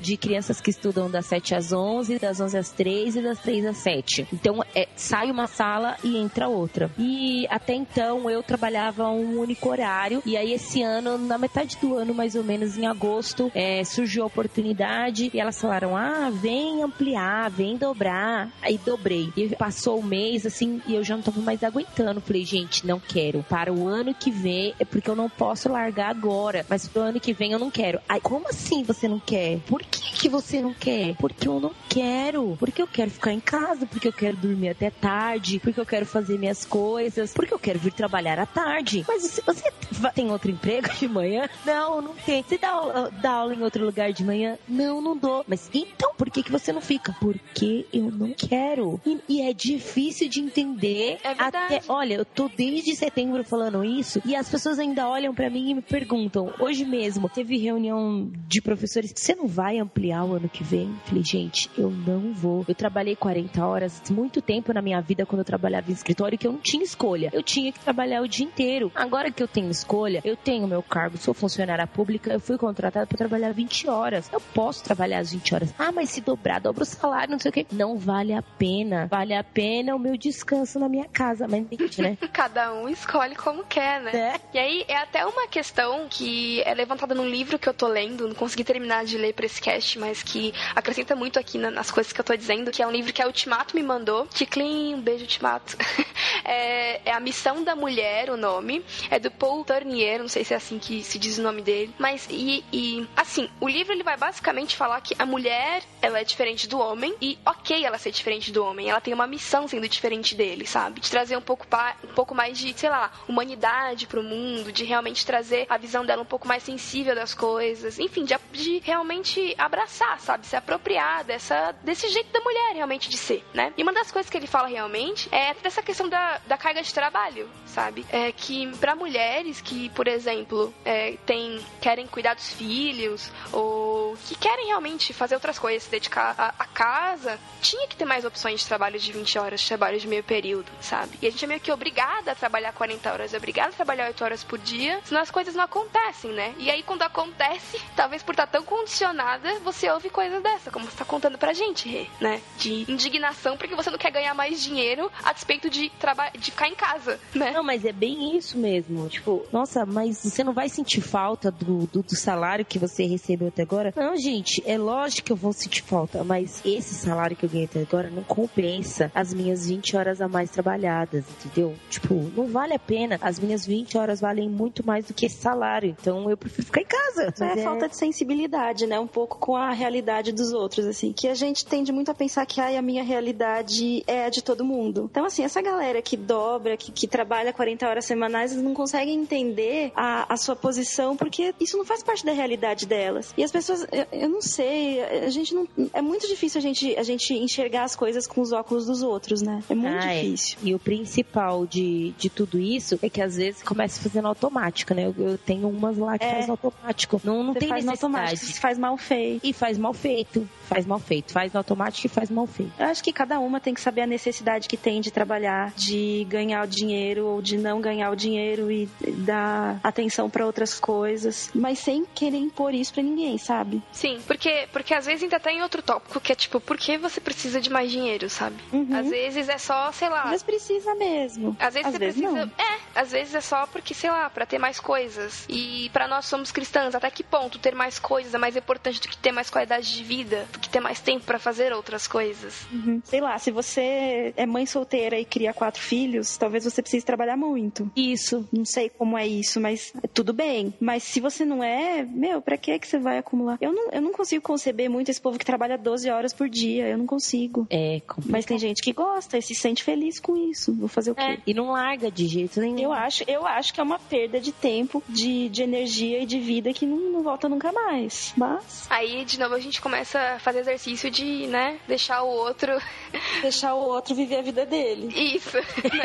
de crianças que estudam das 7 às 11, das 11 às 3 e das 3 às 7. Então, é, sai uma sala e entra outra. E até então eu trabalhava um único horário. E aí, esse ano, na metade do ano, mais ou menos em agosto, é, surgiu a oportunidade e elas falaram: ah, vem ampliar, vem dobrar. Aí dobrei. E passou o mês, assim, e eu já não tava mais aguentando. Falei, gente, não quero. Para para o ano que vem, é porque eu não posso largar agora, mas pro ano que vem eu não quero. Aí, como assim você não quer? Por que, que você não quer? Porque eu não quero. Porque eu quero ficar em casa, porque eu quero dormir até tarde, porque eu quero fazer minhas coisas, porque eu quero vir trabalhar à tarde. Mas você, você tem outro emprego de manhã? Não, não tem. Você dá aula, dá aula em outro lugar de manhã? Não, não dou. Mas então, por que, que você não fica? Porque eu não quero. E, e é difícil de entender. É verdade. Até, olha, eu tô desde setembro falando falando isso e as pessoas ainda olham para mim e me perguntam. Hoje mesmo teve reunião de professores. Você não não vai ampliar o ano que vem? Falei, gente, eu não vou. Eu trabalhei 40 horas, muito tempo na minha vida quando eu trabalhava em escritório que eu não tinha escolha. Eu tinha que trabalhar o dia inteiro. Agora que eu tenho escolha, eu tenho meu cargo, sou funcionária pública, eu fui contratada para trabalhar 20 horas. Eu posso trabalhar as 20 horas. Ah, mas se dobrar, dobra o salário, não sei o quê. Não vale a pena. Vale a pena o meu descanso na minha casa. Mas entende, né? Cada um escolhe como quer, né? É. E aí é até uma questão que é levantada num livro que eu tô lendo, não consegui terminar de ler pra esse cast, mas que acrescenta muito aqui na- nas coisas que eu tô dizendo, que é um livro que a Ultimato me mandou. Ticlin, um beijo, Ultimato. é, é A Missão da Mulher, o nome. É do Paul Tournier, não sei se é assim que se diz o nome dele. Mas, e, e assim, o livro ele vai basicamente falar que a mulher, ela é diferente do homem, e ok ela ser diferente do homem, ela tem uma missão sendo diferente dele, sabe? De trazer um pouco, um pouco mais de, sei lá, humanidade pro mundo, de realmente trazer a visão dela um pouco mais sensível das coisas, enfim, de, de realmente abraçar, sabe? Se apropriar dessa, desse jeito da mulher realmente de ser, né? E uma das coisas que ele fala realmente é dessa questão da, da carga de trabalho, sabe? É que para mulheres que, por exemplo, é, tem, querem cuidar dos filhos ou que querem realmente fazer outras coisas, se dedicar à, casa, tinha que ter mais opções de trabalho de 20 horas, de trabalho de meio período, sabe? E a gente é meio que obrigada a trabalhar 40 horas, é obrigada a trabalhar 8 horas por dia, senão as coisas não acontecem, né? E aí quando acontece, talvez por estar tão condicionada, você ouve coisas dessa, como você tá contando pra gente, Rê, né? De indignação porque você não quer ganhar mais dinheiro a despeito de, de ficar em casa, né? Não, mas é bem isso mesmo. Tipo, nossa, mas você não vai sentir falta do, do, do salário que você recebeu até agora? Não, gente, é lógico que eu vou sentir falta, mas esse salário que eu ganhei até agora não compensa as minhas 20 horas a mais trabalhadas, entendeu? Tipo, não vale a pena. As minhas 20 horas valem muito mais do que esse salário. Então eu prefiro ficar em casa. É, Mas falta de sensibilidade, né? Um pouco com a realidade dos outros, assim. Que a gente tende muito a pensar que ai, a minha realidade é a de todo mundo. Então, assim, essa galera que dobra, que, que trabalha 40 horas semanais, eles não conseguem entender a, a sua posição, porque isso não faz parte da realidade delas. E as pessoas, eu, eu não sei, a gente não. É muito difícil a gente, a gente enxergar as coisas com os óculos dos outros, né? É muito Ah, é. difícil. E o principal de, de tudo isso é que às vezes começa fazendo automático, né? Eu, eu tenho umas lá que É. faz automático. Não, não Você tem faz necessidade. automático, você faz mal feito. E faz mal feito. Faz mal feito. Faz no automático e faz mal feito. Eu acho que cada uma tem que saber a necessidade que tem de trabalhar, de ganhar o dinheiro ou de não ganhar o dinheiro e dar atenção pra outras coisas, mas sem querer impor isso pra ninguém, sabe? Sim, porque, porque às vezes ainda tem outro tópico que é tipo, por que você precisa de mais dinheiro, sabe? Uhum. Às vezes é só, sei lá. Mas precisa mesmo. Às vezes Às você vezes precisa. não. É, às vezes é só porque, sei lá, pra ter mais coisas. E pra nós somos cristãs, até que ponto ter mais coisas é mais importante do que ter mais qualidade de vida, do que ter mais tempo pra fazer outras coisas. Uhum. Sei lá, se você é mãe solteira e cria quatro filhos, talvez você precise trabalhar muito. Isso. Não sei como é isso, mas tudo bem. Mas se você não é, meu, pra que que você vai acumular? Eu não, eu não consigo conceber muito esse povo que trabalha 12 horas por dia. Eu não consigo. É complicado. Mas tem gente que gosta e se sente feliz com isso. Vou fazer o quê? É, e não larga de jeito nenhum. Eu acho, eu acho que é uma perda de tempo, de, de energia e de vida que não, não volta nunca mais. Mas Aí, de novo, a gente começa a fazer exercício de, né, deixar o outro. deixar o outro viver a vida dele. Isso.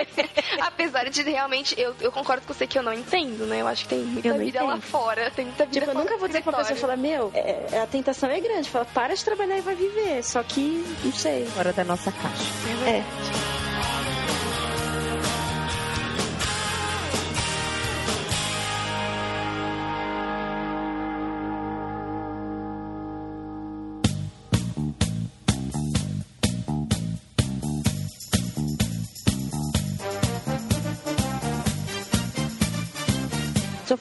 Apesar de realmente, eu, eu concordo com você que eu não entendo, né? Eu acho que tem muita vida lá entendo. fora. Tem muita vida Tipo, eu fora nunca do vou dizer pra pessoa escritório. falar, meu, é- a tentação é grande. Fala, para de trabalhar e vai viver. Só que, não sei. Fora da nossa caixa. É. Deixa eu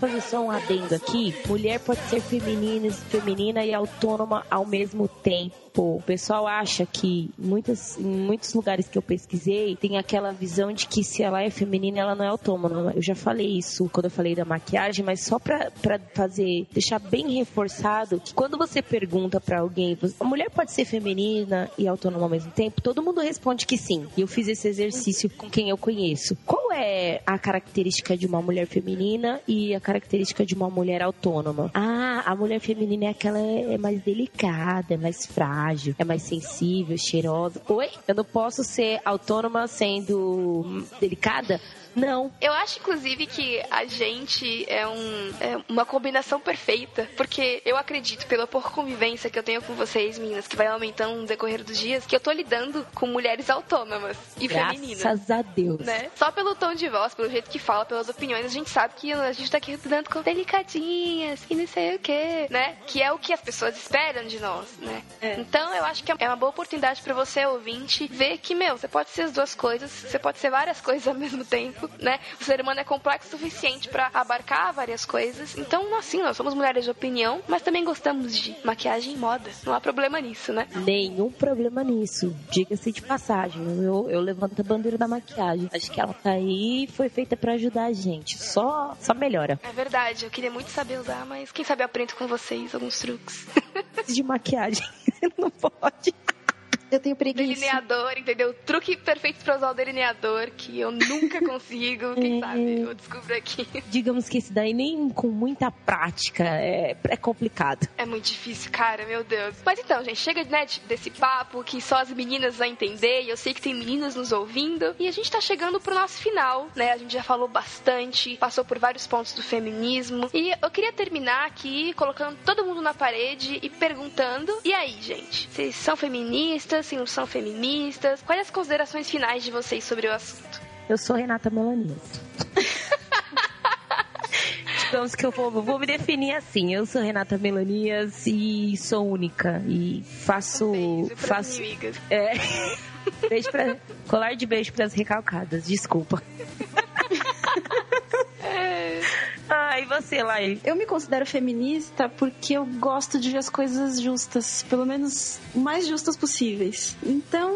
fazer só um adendo aqui. Mulher pode ser feminina, feminina e autônoma ao mesmo tempo. O pessoal acha que muitas, em muitos lugares que eu pesquisei tem aquela visão de que se ela é feminina ela não é autônoma. Eu já falei isso quando eu falei da maquiagem, mas só pra, pra fazer, deixar bem reforçado que quando você pergunta pra alguém, a mulher pode ser feminina e autônoma ao mesmo tempo, todo mundo responde que sim. E eu fiz esse exercício com quem eu conheço. Qual qual é a característica de uma mulher feminina e a característica de uma mulher autônoma? Ah, a mulher feminina é aquela é mais delicada, é mais frágil, é mais sensível, cheirosa. Oi? Eu não posso ser autônoma sendo delicada? Não. Eu acho, inclusive, que a gente é, um, é uma combinação perfeita, porque eu acredito, pela por convivência que eu tenho com vocês, meninas, que vai aumentando no decorrer dos dias, que eu tô lidando com mulheres autônomas e Graças femininas. Graças a Deus. Né? Só pelo tom de voz, pelo jeito que fala, pelas opiniões, a gente sabe que a gente tá aqui lidando com delicadinhas e não sei o que, né? Que é o que as pessoas esperam de nós, né? É. Então eu acho que é uma boa oportunidade para você, ouvinte, ver que, meu, você pode ser as duas coisas, você pode ser várias coisas ao mesmo tempo, né? O ser humano é complexo o suficiente para abarcar várias coisas. Então, assim, nós somos mulheres de opinião, mas também gostamos de maquiagem e moda. Não há problema nisso, né? Nenhum problema nisso. Diga-se de passagem, eu, eu levanto a bandeira da maquiagem. Acho que ela tá aí e foi feita para ajudar a gente. Só, só melhora. É verdade, eu queria muito saber usar, mas quem sabe eu aprendo com vocês alguns truques. de maquiagem, não pode. Eu tenho preguiça. Delineador, entendeu? Truque perfeito pra usar o delineador, que eu nunca consigo. Quem é... sabe eu descubro aqui. Digamos que esse daí nem com muita prática é, é complicado. É muito difícil, cara, meu Deus. Mas então, gente, chega né, desse papo que só as meninas vão entender. E eu sei que tem meninas nos ouvindo. E a gente tá chegando pro nosso final, né? A gente já falou bastante, passou por vários pontos do feminismo. E eu queria terminar aqui colocando todo mundo na parede e perguntando: e aí, gente? Vocês são feministas? Não são feministas. Quais as considerações finais de vocês sobre o assunto? Eu sou Renata Melanias. Digamos que eu vou, vou, me definir assim. Eu sou Renata Melanias e sou única. E faço. Um beijo faço. Amigas. É. Beijo pra, colar de beijo para as recalcadas, desculpa. Ah, e você, Laí? Eu me considero feminista porque eu gosto de ver as coisas justas, pelo menos o mais justas possíveis. Então,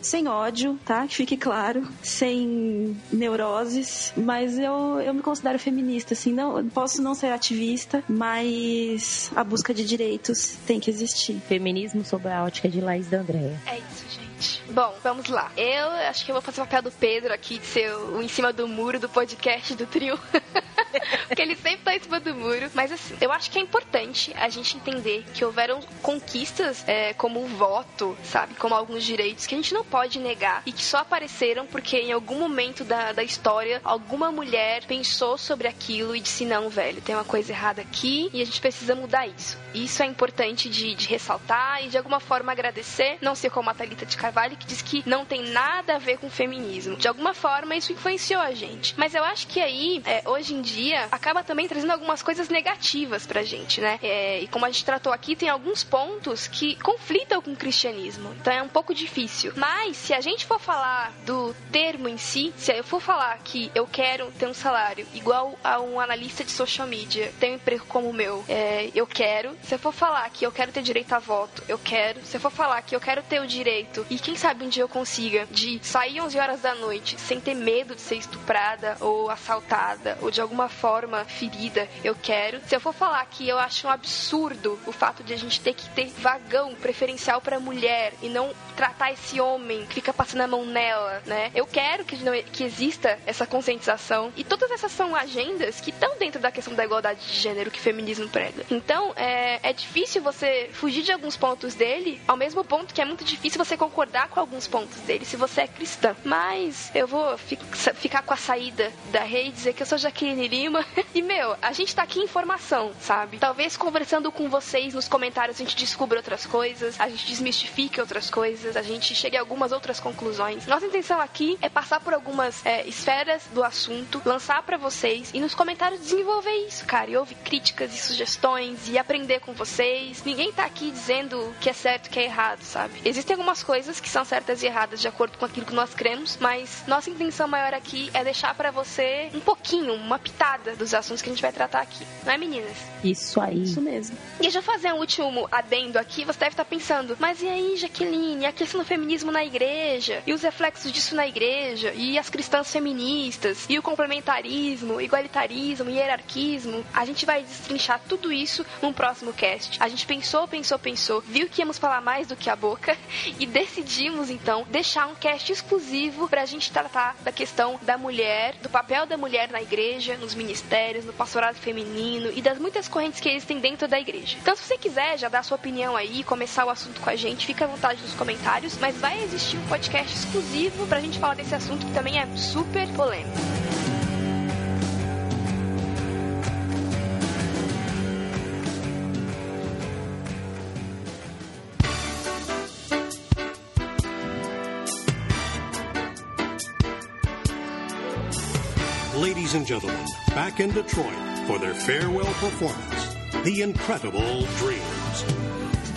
sem ódio, tá? Que fique claro, sem neuroses, mas eu, eu me considero feminista, assim, não posso não ser ativista, mas a busca de direitos tem que existir. Feminismo sob a ótica de Laís da Andréia. É isso, gente. Bom, vamos lá. Eu acho que eu vou fazer o papel do Pedro aqui, de ser o em cima do muro do podcast do trio. Porque ele sempre tá em cima do muro. Mas assim, eu acho que é importante a gente entender que houveram conquistas é, como o voto, sabe? Como alguns direitos que a gente não pode negar e que só apareceram porque em algum momento da, da história alguma mulher pensou sobre aquilo e disse: não, velho, tem uma coisa errada aqui e a gente precisa mudar isso. Isso é importante de, de ressaltar e de alguma forma agradecer, não ser como a Thalita de Carvalho que diz que não tem nada a ver com feminismo. De alguma forma isso influenciou a gente. Mas eu acho que aí, é, hoje em dia, acaba também trazendo algumas coisas negativas pra gente, né? É, e como a gente tratou aqui, tem alguns pontos que conflitam com o cristianismo. Então é um pouco difícil. Mas se a gente for falar do termo em si, se eu for falar que eu quero ter um salário igual a um analista de social media, ter um emprego como o meu, é, eu quero. Se eu for falar que eu quero ter direito a voto, eu quero. Se eu for falar que eu quero ter o direito, e quem sabe um dia eu consiga, de sair 11 horas da noite sem ter medo de ser estuprada ou assaltada ou de alguma forma ferida, eu quero. Se eu for falar que eu acho um absurdo o fato de a gente ter que ter vagão preferencial para mulher e não tratar esse homem que fica passando a mão nela, né? Eu quero que, não, que exista essa conscientização. E todas essas são agendas que estão dentro da questão da igualdade de gênero que o feminismo prega. Então, é, é difícil você fugir de alguns pontos dele, ao mesmo ponto que é muito difícil você concordar com alguns pontos dele se você é cristã. Mas eu vou fi ficar com a saída da rede e dizer que eu sou Jaqueline Lima. E, meu, a gente tá aqui em formação, sabe? Talvez conversando com vocês nos comentários a gente descubra outras coisas, a gente desmistifique outras coisas, a gente chegue a algumas outras conclusões. Nossa intenção aqui é passar por algumas é, esferas do assunto, lançar para vocês e nos comentários desenvolver isso, cara. E ouvir críticas e sugestões e aprender com vocês. Ninguém tá aqui dizendo que é certo que é errado, sabe? Existem algumas coisas que são certas e erradas de acordo com aquilo que nós cremos, mas nossa intenção maior aqui é deixar para você um pouquinho, uma pitada dos assuntos que a gente vai tratar aqui. Não é, meninas? Isso aí. Isso mesmo. E deixa eu fazer um último adendo aqui. Você deve estar pensando, mas e aí, Jaqueline, a questão do feminismo na igreja? E os reflexos disso na igreja? E as cristãs feministas? E o complementarismo, igualitarismo, hierarquismo? A gente vai destrinchar tudo isso num próximo cast. A gente pensou, pensou, pensou, viu que íamos falar mais do que a boca e decidiu decidimos então deixar um cast exclusivo pra gente tratar da questão da mulher, do papel da mulher na igreja, nos ministérios, no pastorado feminino e das muitas correntes que existem dentro da igreja. Então, se você quiser já dar sua opinião aí, começar o assunto com a gente, fica à vontade nos comentários, mas vai existir um podcast exclusivo pra gente falar desse assunto que também é super polêmico. Ladies and gentlemen, back in Detroit for their farewell performance, The Incredible Dreams.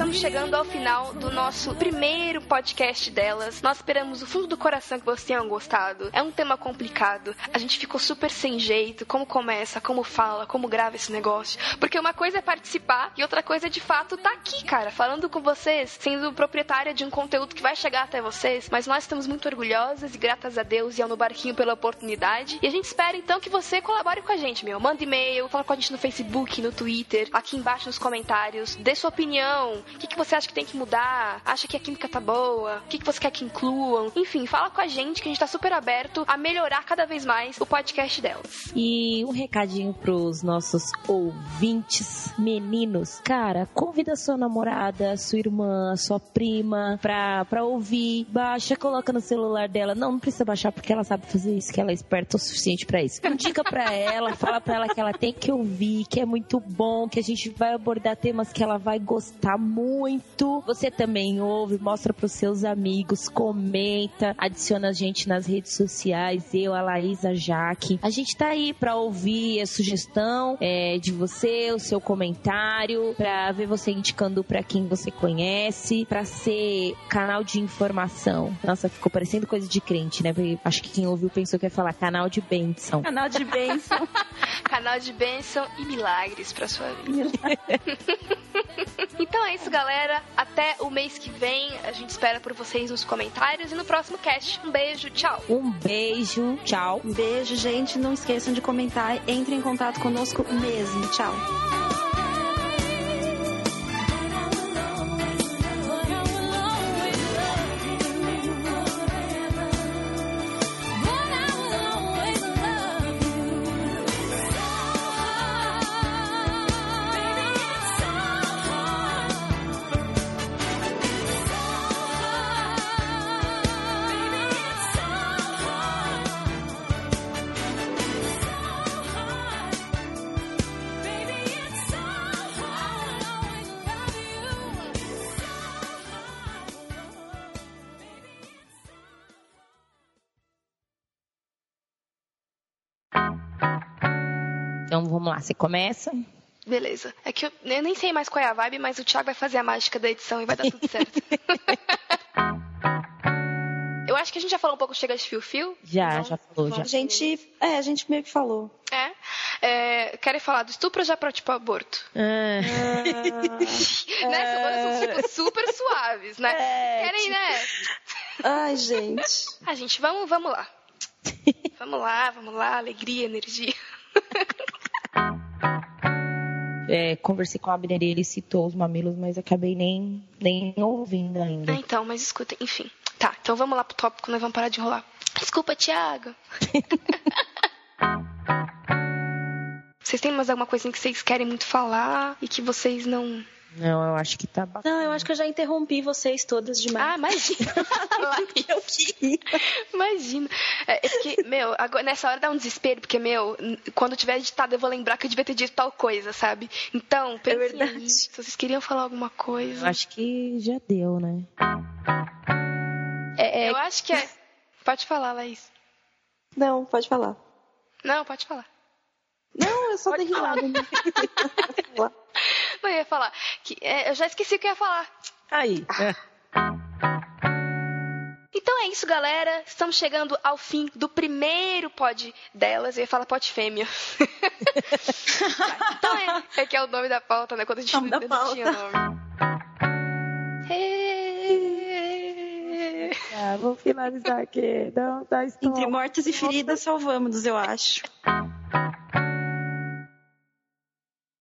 Estamos chegando ao final do nosso primeiro podcast delas. Nós esperamos do fundo do coração que vocês tenham gostado. É um tema complicado. A gente ficou super sem jeito. Como começa, como fala, como grava esse negócio. Porque uma coisa é participar e outra coisa é de fato tá aqui, cara, falando com vocês, sendo proprietária de um conteúdo que vai chegar até vocês. Mas nós estamos muito orgulhosas e gratas a Deus e ao No Barquinho pela oportunidade. E a gente espera então que você colabore com a gente, meu. Manda e-mail, fala com a gente no Facebook, no Twitter, aqui embaixo nos comentários. Dê sua opinião. O que, que você acha que tem que mudar? Acha que a química tá boa? O que, que você quer que incluam? Enfim, fala com a gente que a gente tá super aberto a melhorar cada vez mais o podcast delas. E um recadinho pros nossos ouvintes meninos. Cara, convida sua namorada, sua irmã, sua prima pra, pra ouvir. Baixa, coloca no celular dela. Não, não precisa baixar porque ela sabe fazer isso, que ela é esperta o suficiente pra isso. Indica pra ela, fala pra ela que ela tem que ouvir, que é muito bom, que a gente vai abordar temas que ela vai gostar muito muito. Você também ouve, mostra pros seus amigos, comenta, adiciona a gente nas redes sociais, eu, a Laís, a Jaque. A gente tá aí pra ouvir a sugestão é, de você, o seu comentário, pra ver você indicando pra quem você conhece, pra ser canal de informação. Nossa, ficou parecendo coisa de crente, né? Porque acho que quem ouviu pensou que ia falar canal de bênção. Canal de bênção. canal de bênção e milagres pra sua vida. então é isso, galera. Até o mês que vem. A gente espera por vocês nos comentários e no próximo cast. Um beijo, tchau. Um beijo, tchau. Um beijo, gente. Não esqueçam de comentar. Entre em contato conosco mesmo. Tchau. Lá, você começa. Beleza. É que eu, eu, nem sei mais qual é a vibe, mas o Thiago vai fazer a mágica da edição e vai dar tudo certo. eu acho que a gente já falou um pouco chega de fio-fio. Já, então, já falou, já. A gente, é, a gente meio que falou. É. é querem falar do estupro ou já para tipo aborto? Ah. né? São tipo, super suaves, né? É, querem, tipo... né? Ai, gente. A gente, vamos, vamos lá. vamos lá, vamos lá, alegria, energia. É, conversei com o Abner e ele citou os mamilos, mas acabei nem, nem ouvindo ainda. Ah, então, mas escuta, enfim. Tá, então vamos lá pro tópico, nós vamos parar de enrolar. Desculpa, Thiago. vocês têm mais alguma coisa que vocês querem muito falar e que vocês não não, eu acho que tá bacana. Não, eu acho que eu já interrompi vocês todas demais. Ah, imagina. eu queria. Imagina. É, é porque, meu, agora, nessa hora dá um desespero, porque, meu, quando tiver editado eu vou lembrar que eu devia ter dito tal coisa, sabe? Então, é verdade. Aí, se vocês queriam falar alguma coisa. Eu acho que já deu, né? É, é... Eu acho que é. Pode falar, Laís. Não, pode falar. Não, pode falar. Não, eu só dei risada. Não, eu ia falar. Que, é, eu já esqueci o que eu ia falar. Aí. É. Então é isso, galera. Estamos chegando ao fim do primeiro pod delas. Eu ia falar pod fêmea. então é, é que é o nome da pauta, né? Quando a gente nome não, não tinha nome. Ah, vou finalizar aqui. Não, tá Entre mortes e feridas, salvamos, eu acho.